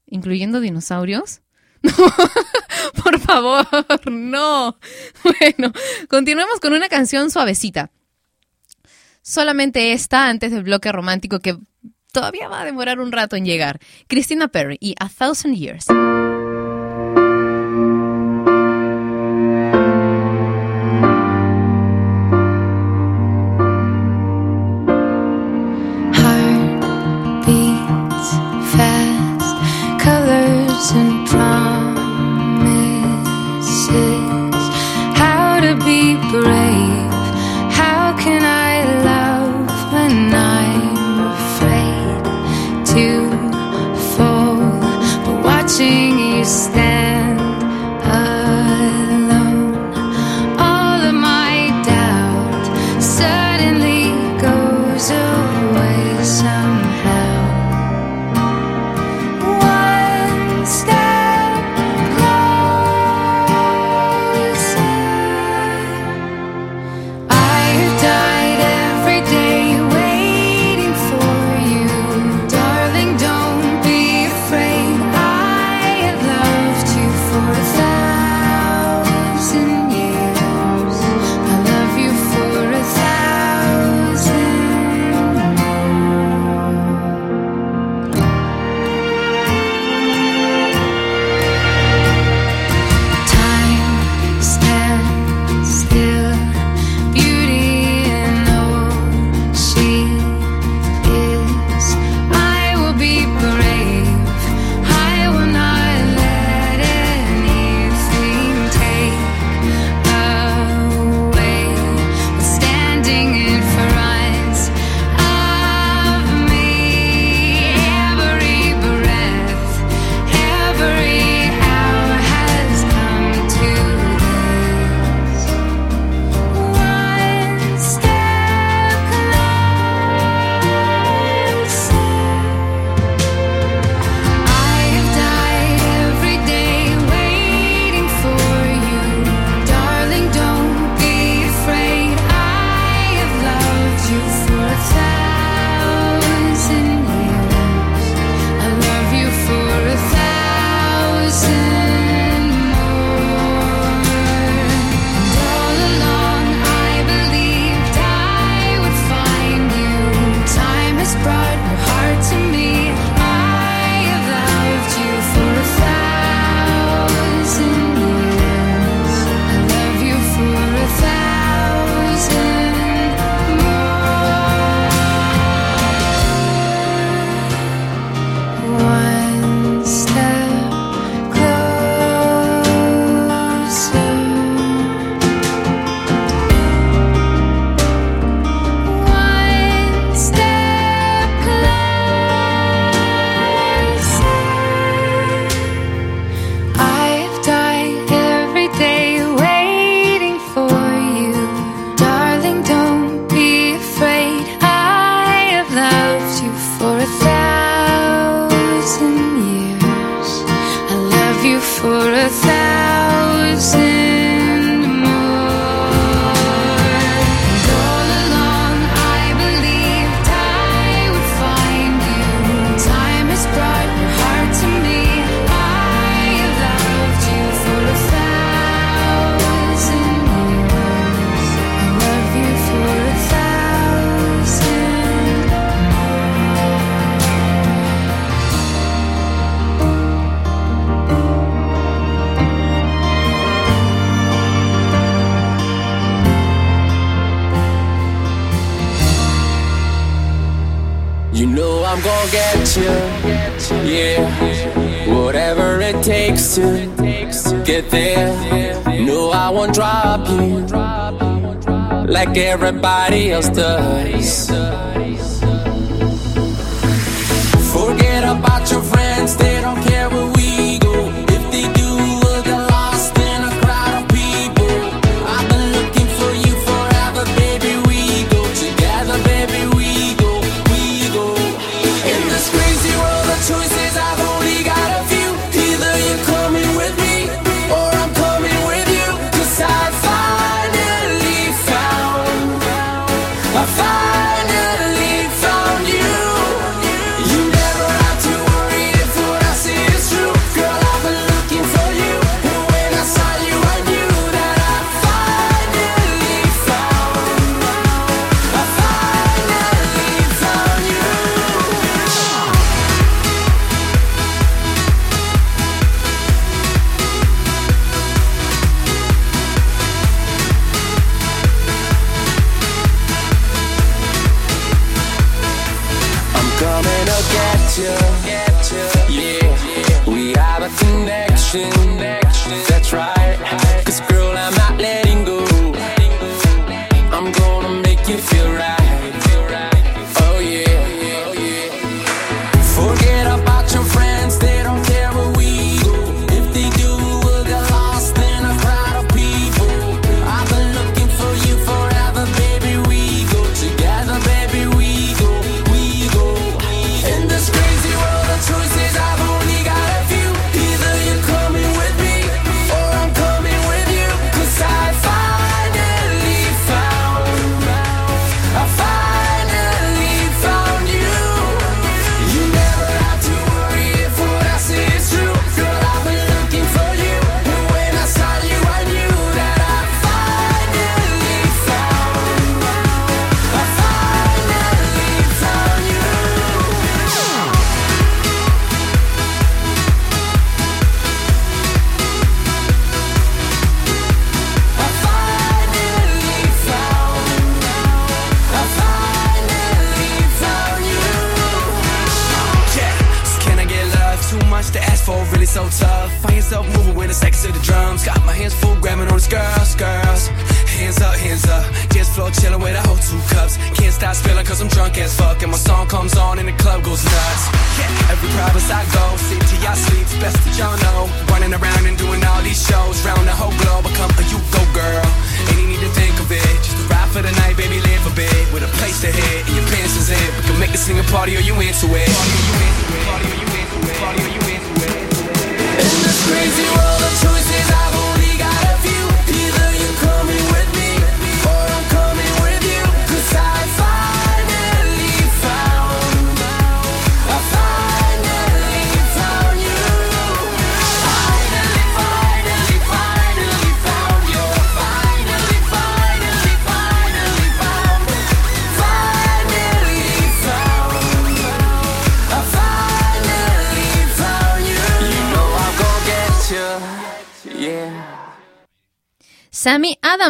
incluyendo dinosaurios. Por favor, no. Bueno, continuemos con una canción suavecita. Solamente esta antes del bloque romántico que todavía va a demorar un rato en llegar. Christina Perry y A Thousand Years. else to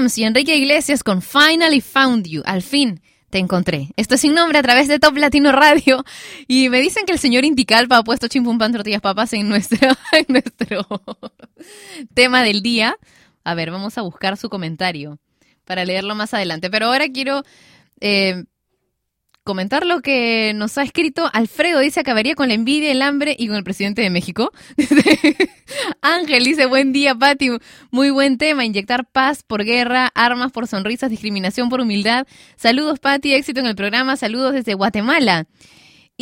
Y Enrique Iglesias con Finally Found You. Al fin te encontré. Esto es sin nombre a través de Top Latino Radio. Y me dicen que el señor Inticalpa ha puesto chimpum pan tortillas papas en nuestro, en nuestro tema del día. A ver, vamos a buscar su comentario para leerlo más adelante. Pero ahora quiero eh, comentar lo que nos ha escrito Alfredo. Dice, acabaría con la envidia, el hambre y con el presidente de México. Ángel dice, buen día, Pati. Muy buen tema. Inyectar paz por guerra, armas por sonrisas, discriminación por humildad. Saludos, Pati. Éxito en el programa. Saludos desde Guatemala.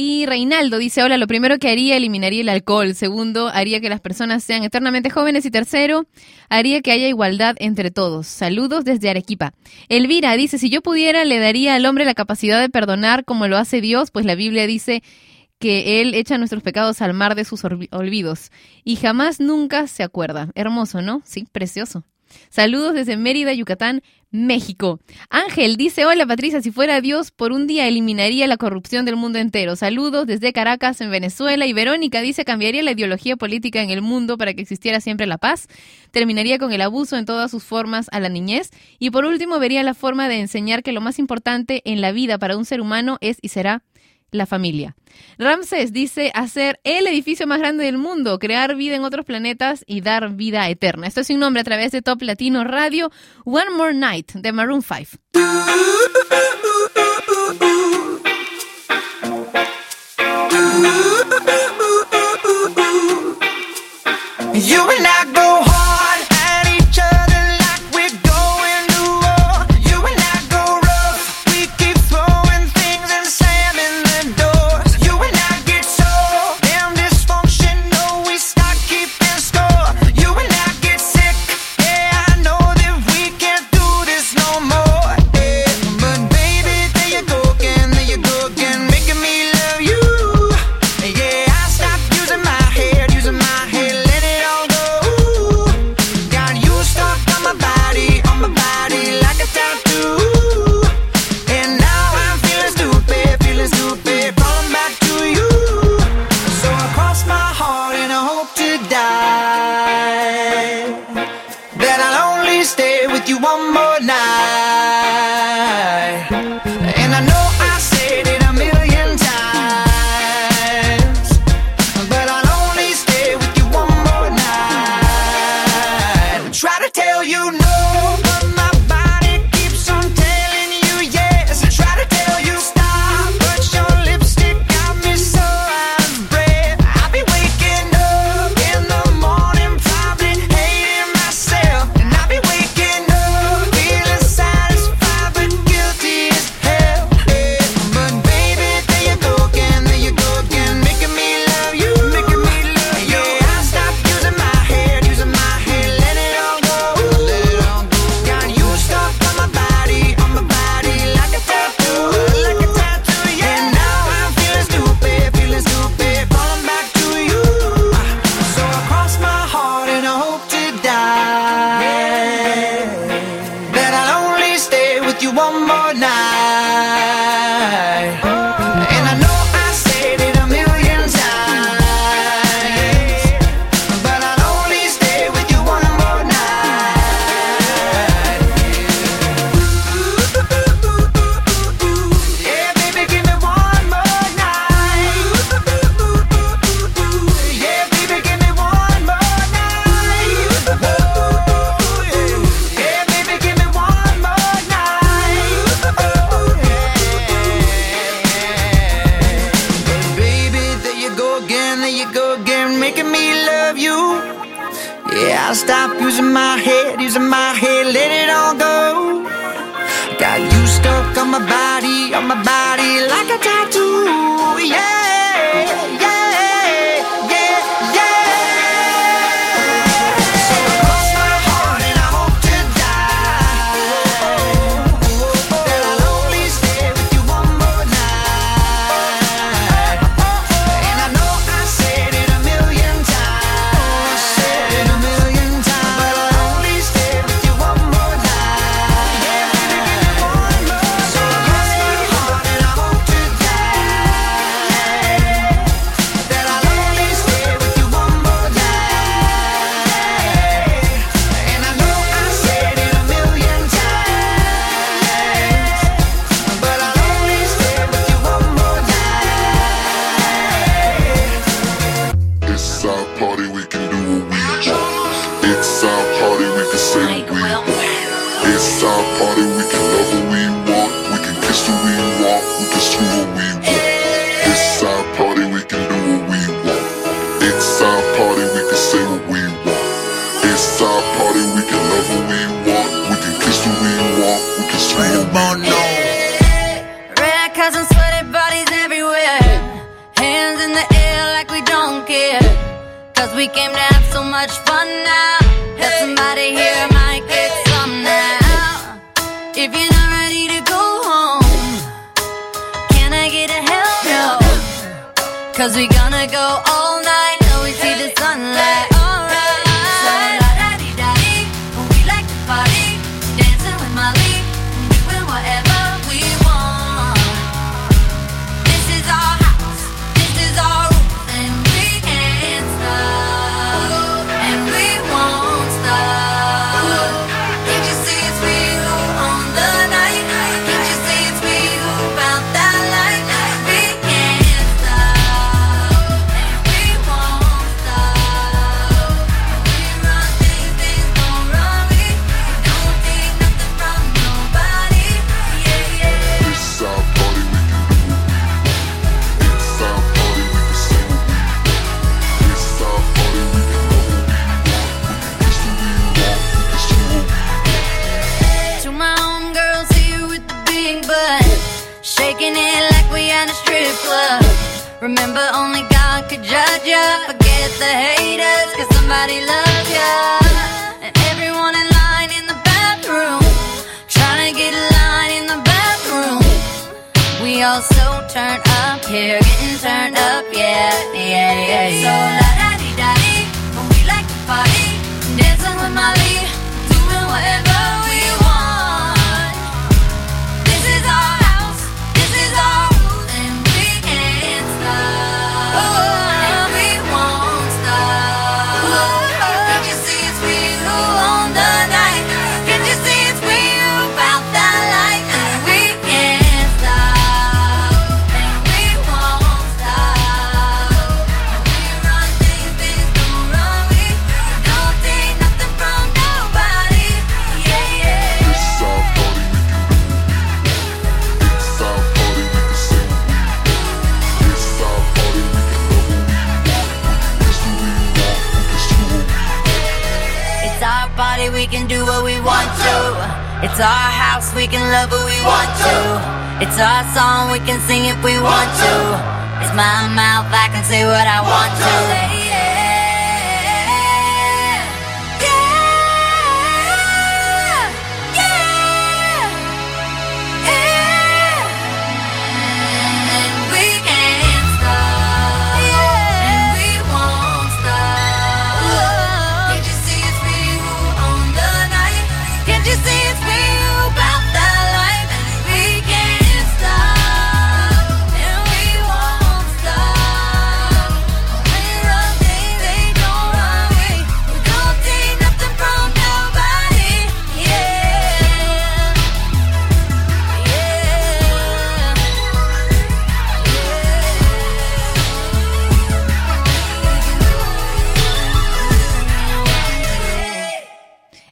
Y Reinaldo dice, hola, lo primero que haría, eliminaría el alcohol. Segundo, haría que las personas sean eternamente jóvenes. Y tercero, haría que haya igualdad entre todos. Saludos desde Arequipa. Elvira dice, si yo pudiera, le daría al hombre la capacidad de perdonar como lo hace Dios, pues la Biblia dice que Él echa nuestros pecados al mar de sus olvi- olvidos. Y jamás nunca se acuerda. Hermoso, ¿no? Sí, precioso. Saludos desde Mérida, Yucatán, México. Ángel dice, hola Patricia, si fuera Dios, por un día eliminaría la corrupción del mundo entero. Saludos desde Caracas, en Venezuela. Y Verónica dice, cambiaría la ideología política en el mundo para que existiera siempre la paz. Terminaría con el abuso en todas sus formas a la niñez. Y por último, vería la forma de enseñar que lo más importante en la vida para un ser humano es y será la familia. Ramses dice hacer el edificio más grande del mundo, crear vida en otros planetas y dar vida eterna. Esto es un nombre a través de Top Latino Radio, One More Night de Maroon 5. love you. Yeah, I stop using my head, using my head, let it all go. Got you stuck on my body, on my body like a tattoo. Yeah. We can do what we want to. It's our house, we can love who we want to. It's our song, we can sing if we want to. It's my mouth, I can say what I want to.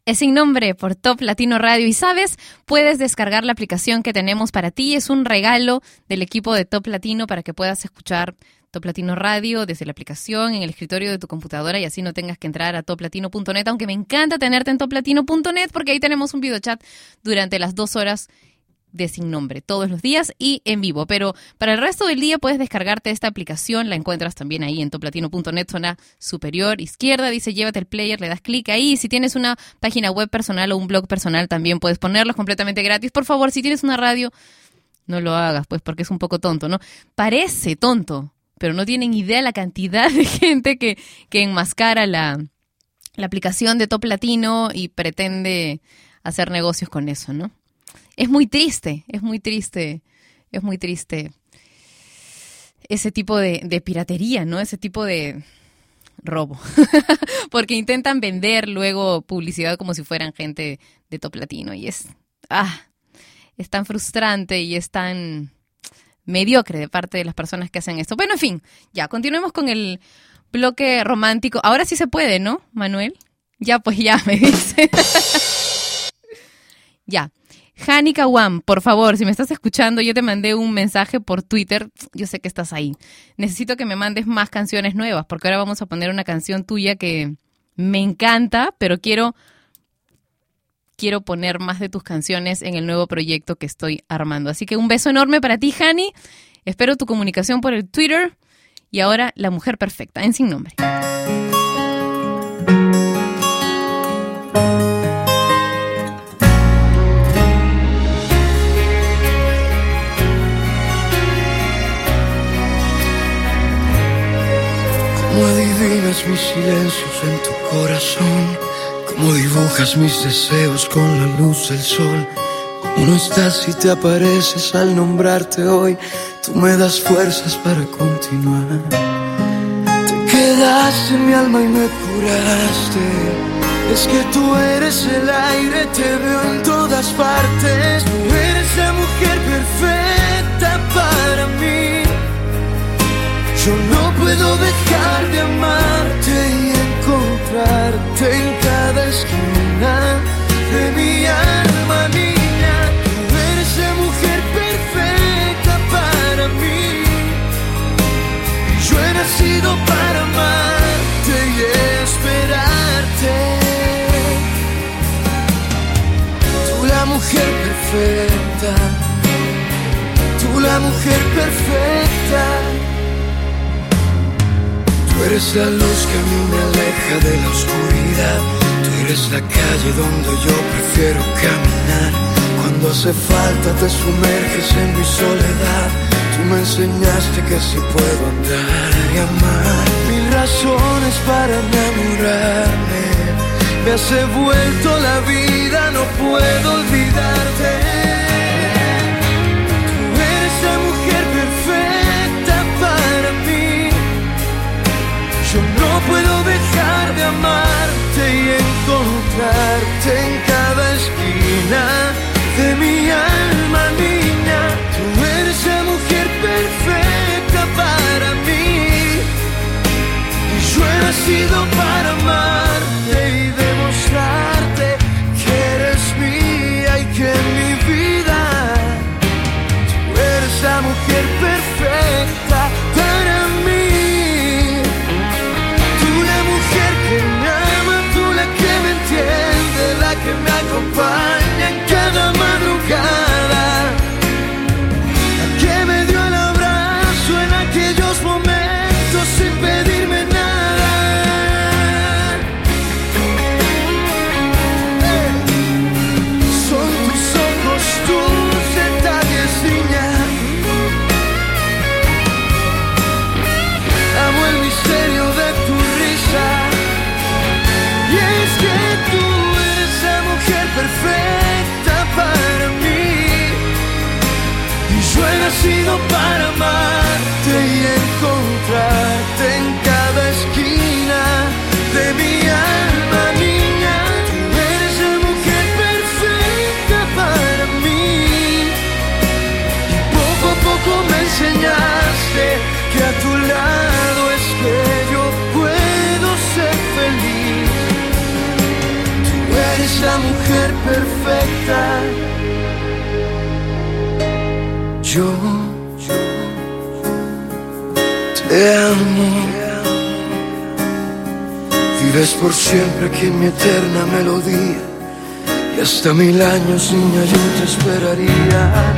Es sin nombre por Top Latino Radio y sabes, puedes descargar la aplicación que tenemos para ti. Es un regalo del equipo de Top Latino para que puedas escuchar Top Latino Radio desde la aplicación en el escritorio de tu computadora y así no tengas que entrar a toplatino.net, aunque me encanta tenerte en toplatino.net porque ahí tenemos un videochat durante las dos horas de sin nombre todos los días y en vivo. Pero para el resto del día puedes descargarte esta aplicación, la encuentras también ahí en toplatino.net, zona superior izquierda, dice llévate el player, le das clic ahí. Si tienes una página web personal o un blog personal también puedes ponerlos completamente gratis. Por favor, si tienes una radio, no lo hagas, pues porque es un poco tonto, ¿no? Parece tonto, pero no tienen idea la cantidad de gente que, que enmascara la, la aplicación de Top Latino y pretende hacer negocios con eso, ¿no? Es muy triste, es muy triste, es muy triste ese tipo de, piratería, ¿no? Ese tipo de robo. Porque intentan vender luego publicidad como si fueran gente de top latino y es, ah, es tan frustrante y es tan mediocre de parte de las personas que hacen esto. Bueno, en fin, ya, continuemos con el bloque romántico. Ahora sí se puede, ¿no, Manuel? Ya, pues ya, me dice. ya. Hani Kawam, por favor, si me estás escuchando, yo te mandé un mensaje por Twitter, yo sé que estás ahí. Necesito que me mandes más canciones nuevas, porque ahora vamos a poner una canción tuya que me encanta, pero quiero quiero poner más de tus canciones en el nuevo proyecto que estoy armando. Así que un beso enorme para ti, Hani. Espero tu comunicación por el Twitter. Y ahora, La Mujer Perfecta, en Sin Nombre. Mis silencios en tu corazón, cómo dibujas mis deseos con la luz del sol. Cómo no estás y te apareces al nombrarte hoy, tú me das fuerzas para continuar. Te quedaste en mi alma y me curaste. Es que tú eres el aire, te veo en todas partes. Tú eres la mujer perfecta para mí. Yo no puedo dejar de amarte y encontrarte en cada esquina de mi alma, niña. Tú eres la mujer perfecta para mí. Yo he nacido para amarte y esperarte. Tú la mujer perfecta. Tú la mujer perfecta. Eres la luz que a mí me aleja de la oscuridad. Tú eres la calle donde yo prefiero caminar. Cuando hace falta te sumerges en mi soledad. Tú me enseñaste que si puedo andar y amar. Mil razones para enamorarme. Me has vuelto la vida, no puedo olvidarte. Puedo dejar de amarte y encontrarte en cada esquina de mi alma, niña. Tú eres la mujer perfecta para mí. Y yo he nacido para amarte y demostrarte que eres mía y que en mi vida tú eres la mujer perfecta perfecta. Yo, te amo. Vives por siempre aquí en mi eterna melodía. Y hasta mil años, niña, yo te esperaría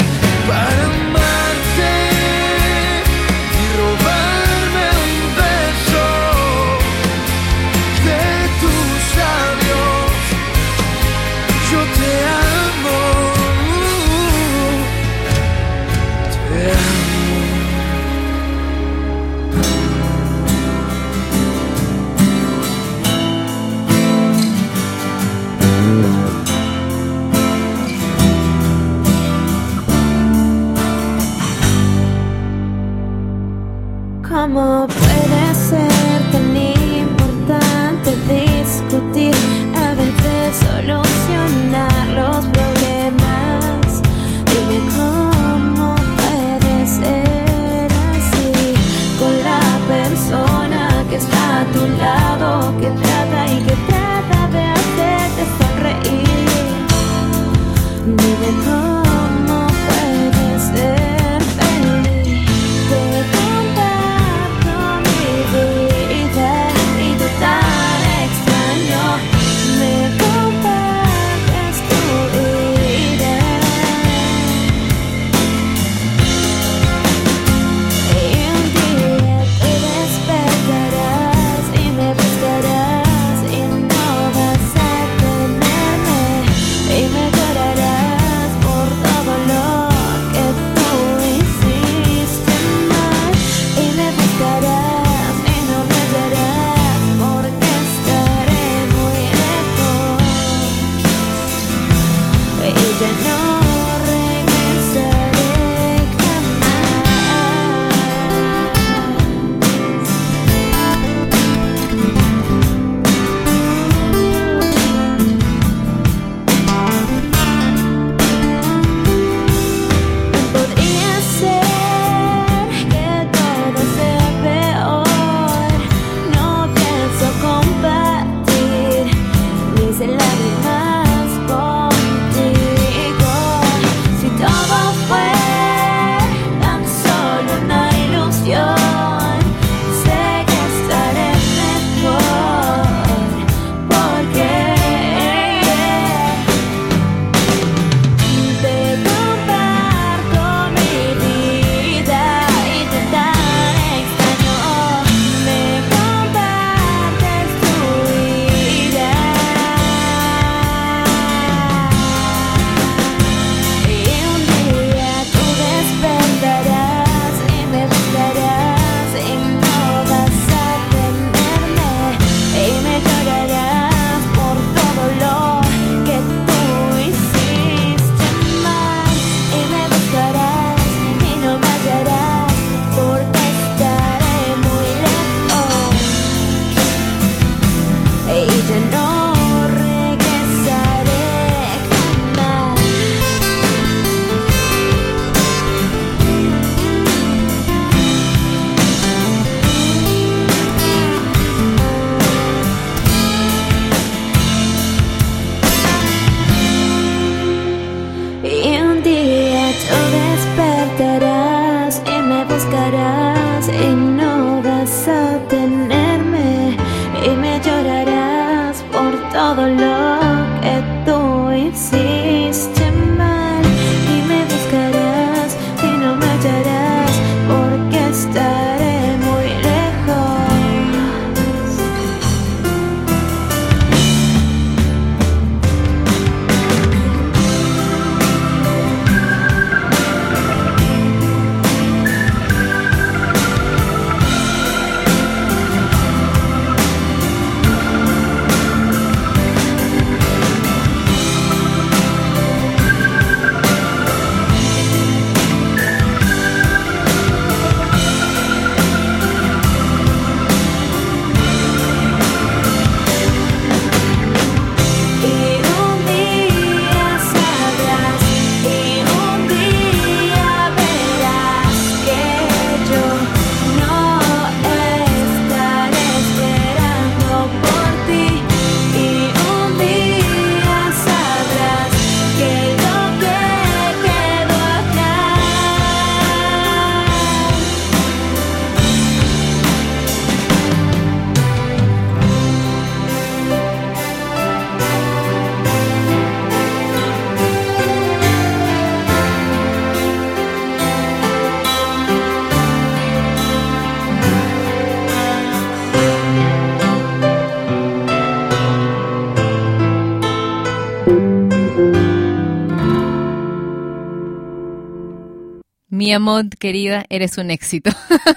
Mi amor, querida, eres un éxito.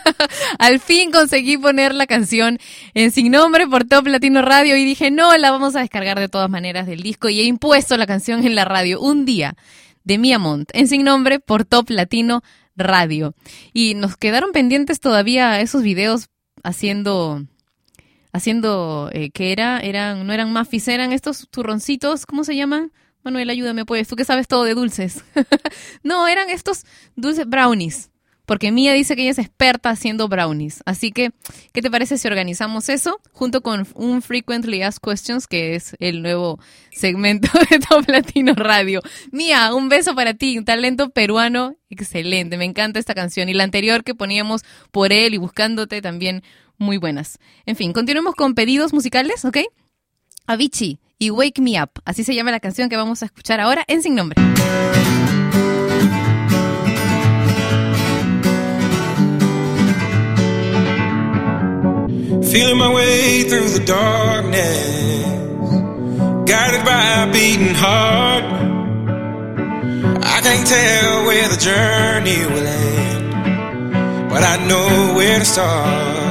Al fin conseguí poner la canción en Sin Nombre por Top Latino Radio y dije, no, la vamos a descargar de todas maneras del disco y he impuesto la canción en la radio un día de Mia Mont en Sin Nombre por Top Latino Radio. Y nos quedaron pendientes todavía esos videos haciendo haciendo eh, que era eran no eran muffins eran estos turroncitos cómo se llaman Manuel ayúdame pues tú que sabes todo de dulces no eran estos dulces brownies porque Mía dice que ella es experta haciendo brownies así que qué te parece si organizamos eso junto con un frequently asked questions que es el nuevo segmento de Top Latino Radio Mía un beso para ti un talento peruano excelente me encanta esta canción y la anterior que poníamos por él y buscándote también muy buenas. En fin, continuemos con pedidos musicales, ¿ok? Avicii y Wake Me Up, así se llama la canción que vamos a escuchar ahora en Sin Nombre. Feeling my way through the darkness, guided by a beating heart. I can't tell where the journey will end, but I know where to start.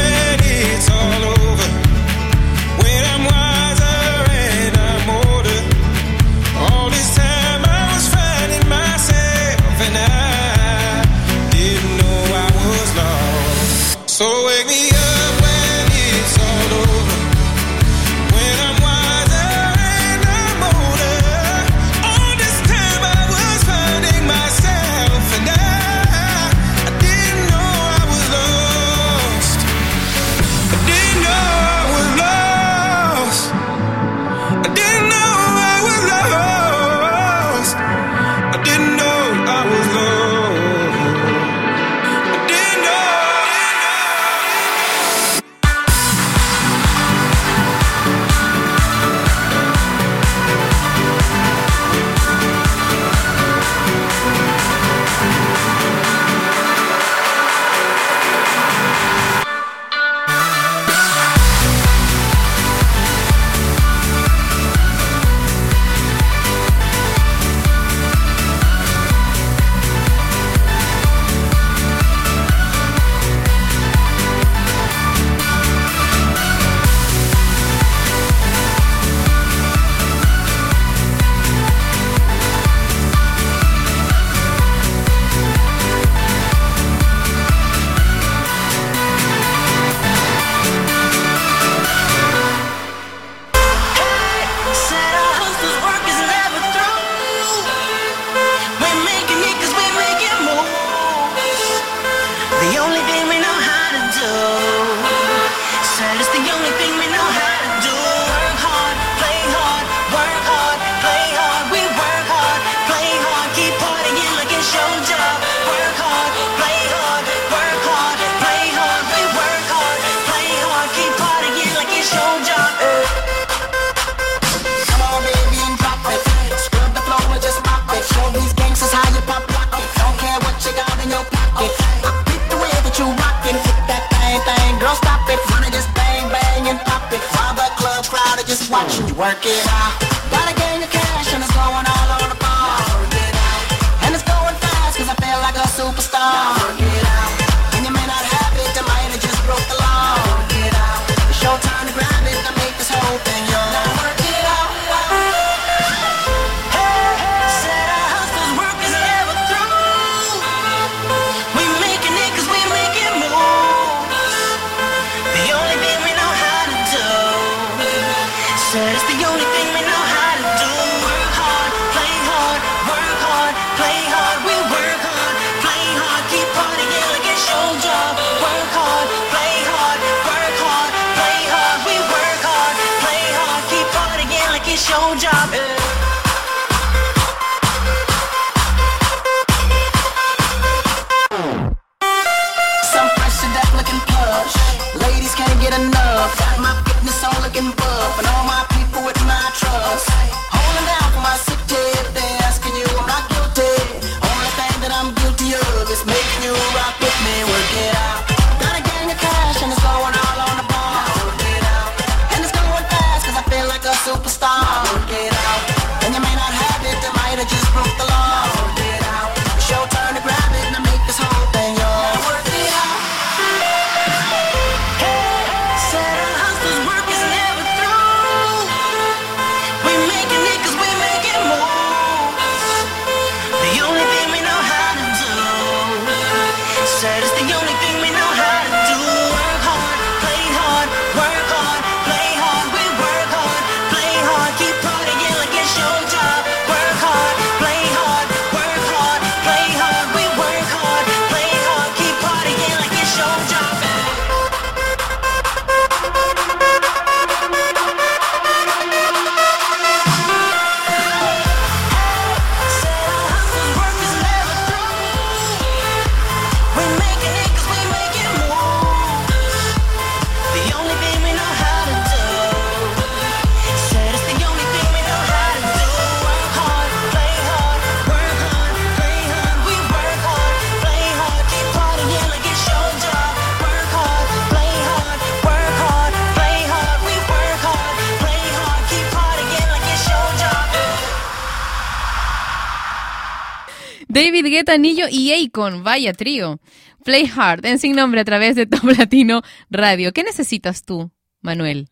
Anillo y Akon, vaya trío. Play Hard, en sin nombre a través de Top Latino Radio. ¿Qué necesitas tú, Manuel?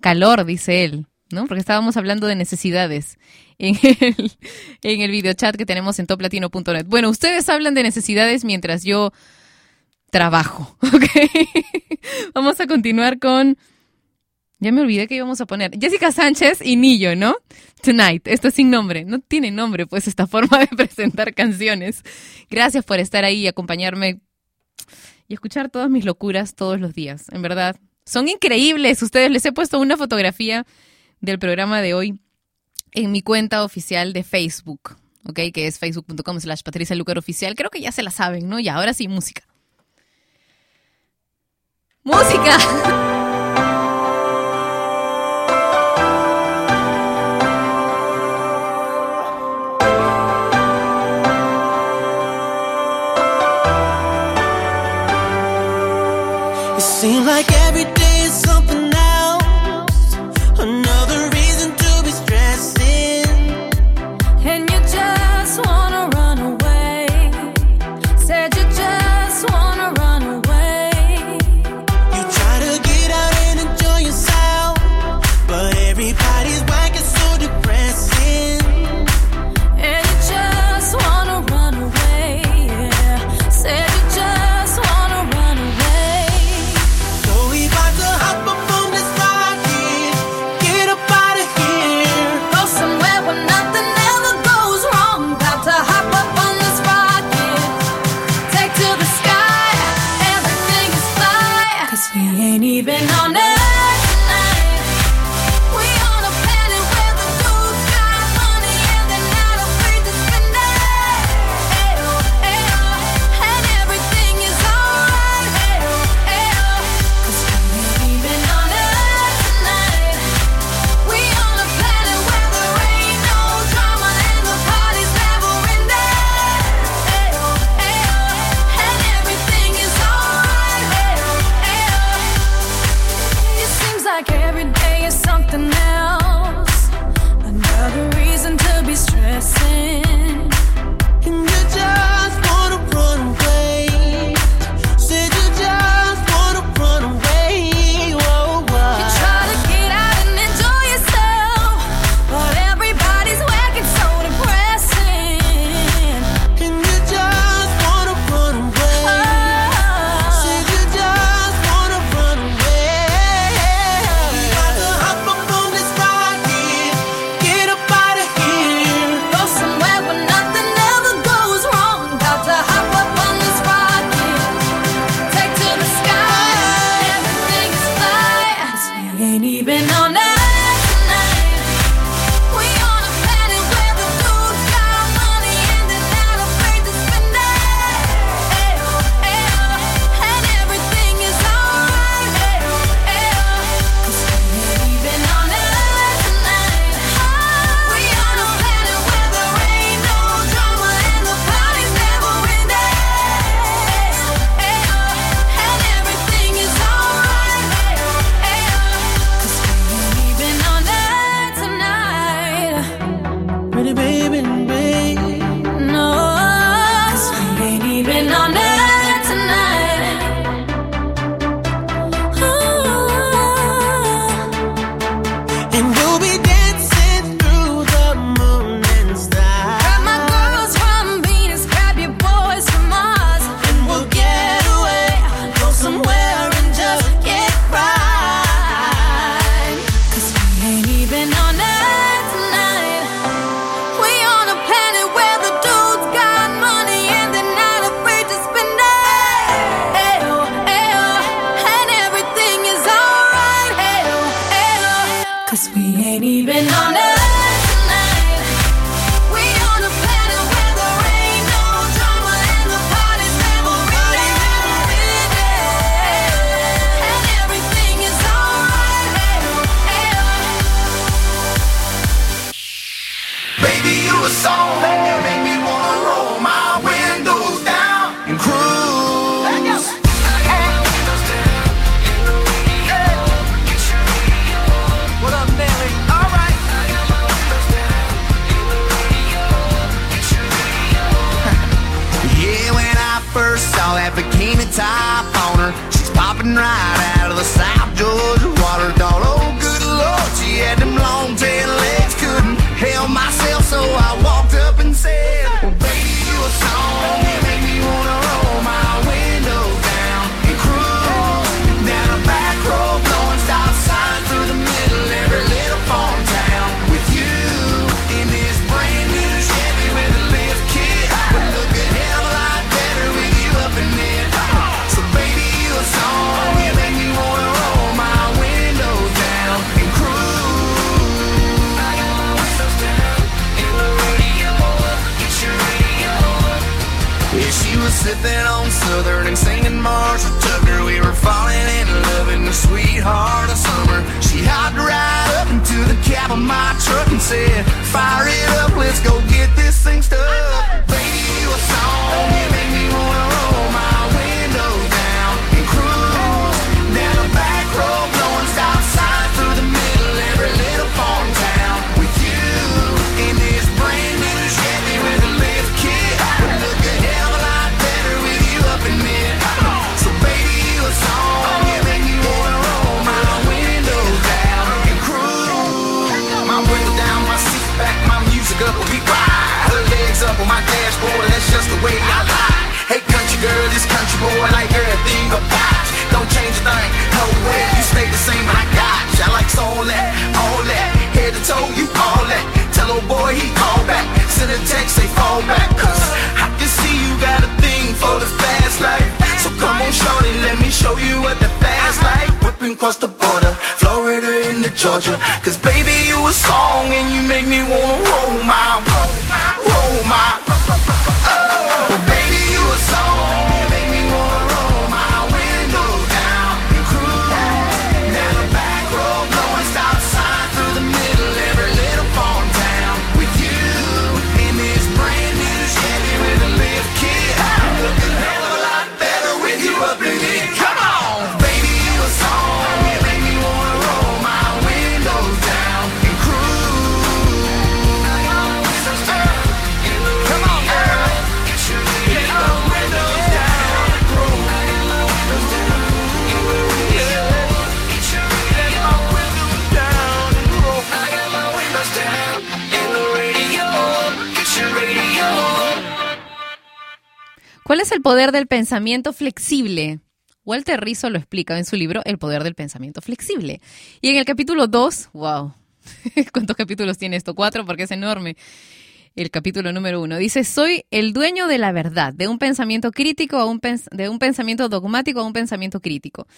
Calor, dice él, ¿no? Porque estábamos hablando de necesidades en el, en el videochat que tenemos en toplatino.net. Bueno, ustedes hablan de necesidades mientras yo trabajo, ¿ok? Vamos a continuar con ya me olvidé que íbamos a poner Jessica Sánchez y Nillo, ¿no? Tonight, esto es sin nombre. No tiene nombre, pues, esta forma de presentar canciones. Gracias por estar ahí y acompañarme y escuchar todas mis locuras todos los días. En verdad, son increíbles. Ustedes les he puesto una fotografía del programa de hoy en mi cuenta oficial de Facebook, ¿ok? Que es facebook.com slash Patricia Lucar Oficial. Creo que ya se la saben, ¿no? Y ahora sí, música. ¡Música! Seems like every boy like everything about you. Don't change a thing, no way. You stay the same, I got you. I like all that, all that, head to toe, you all that. Tell old boy he call back, send a text, say fall back. Cause I can see you got a thing for the fast life. So come on, shorty, let me show you what the fast life. Whipping across the border, Florida into Georgia. Cause baby, you a song and you make me wanna roll my, es el poder del pensamiento flexible? Walter Rizzo lo explica en su libro El poder del pensamiento flexible. Y en el capítulo 2, wow, ¿cuántos capítulos tiene esto? Cuatro porque es enorme. El capítulo número uno dice, soy el dueño de la verdad, de un pensamiento crítico a de un pensamiento dogmático a un pensamiento crítico.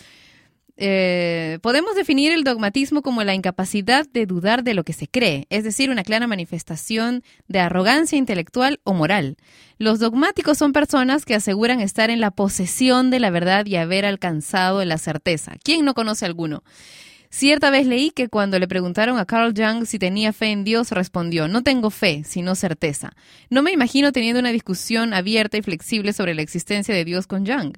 Eh, podemos definir el dogmatismo como la incapacidad de dudar de lo que se cree, es decir, una clara manifestación de arrogancia intelectual o moral. Los dogmáticos son personas que aseguran estar en la posesión de la verdad y haber alcanzado la certeza. ¿Quién no conoce alguno? Cierta vez leí que cuando le preguntaron a Carl Jung si tenía fe en Dios, respondió, no tengo fe, sino certeza. No me imagino teniendo una discusión abierta y flexible sobre la existencia de Dios con Jung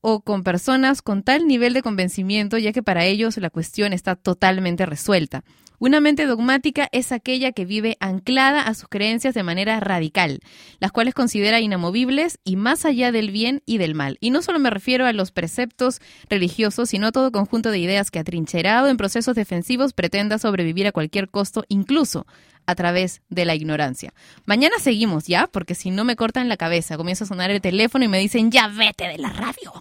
o con personas con tal nivel de convencimiento, ya que para ellos la cuestión está totalmente resuelta. Una mente dogmática es aquella que vive anclada a sus creencias de manera radical, las cuales considera inamovibles y más allá del bien y del mal. Y no solo me refiero a los preceptos religiosos, sino a todo conjunto de ideas que atrincherado en procesos defensivos pretenda sobrevivir a cualquier costo, incluso a través de la ignorancia. Mañana seguimos, ¿ya? Porque si no me cortan la cabeza, comienza a sonar el teléfono y me dicen, ya vete de la radio.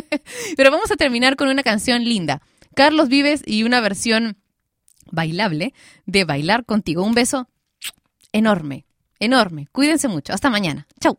Pero vamos a terminar con una canción linda. Carlos Vives y una versión bailable de Bailar contigo. Un beso enorme, enorme. Cuídense mucho. Hasta mañana. Chau.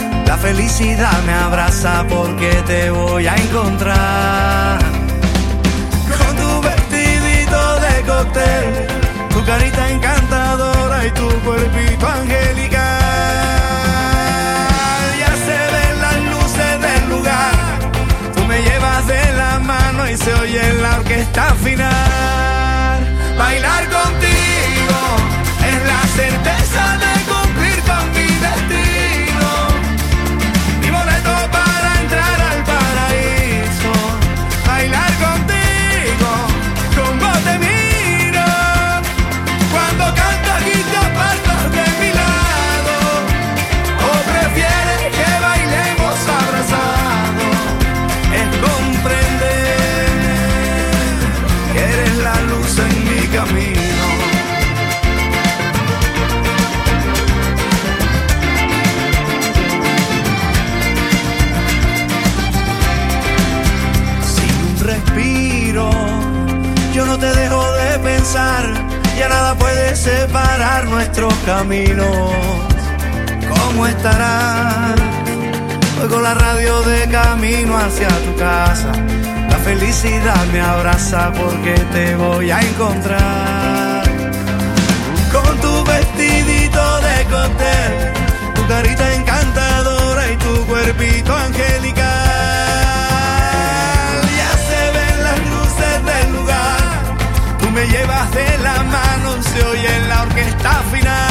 La felicidad me abraza porque te voy a encontrar. Con tu vestidito de cóctel, tu carita encantadora y tu cuerpito angelical. Ya se ven las luces del lugar. Tú me llevas de la mano y se oye la orquesta final. Bailar contigo es la certeza de de pensar. Ya nada puede separar nuestros caminos. ¿Cómo estarás? Oigo la radio de camino hacia tu casa. La felicidad me abraza porque te voy a encontrar. Con tu vestidito de cóctel, tu carita encantadora y tu cuerpito angelical. Me llevas de la mano, se oye en la orquesta final.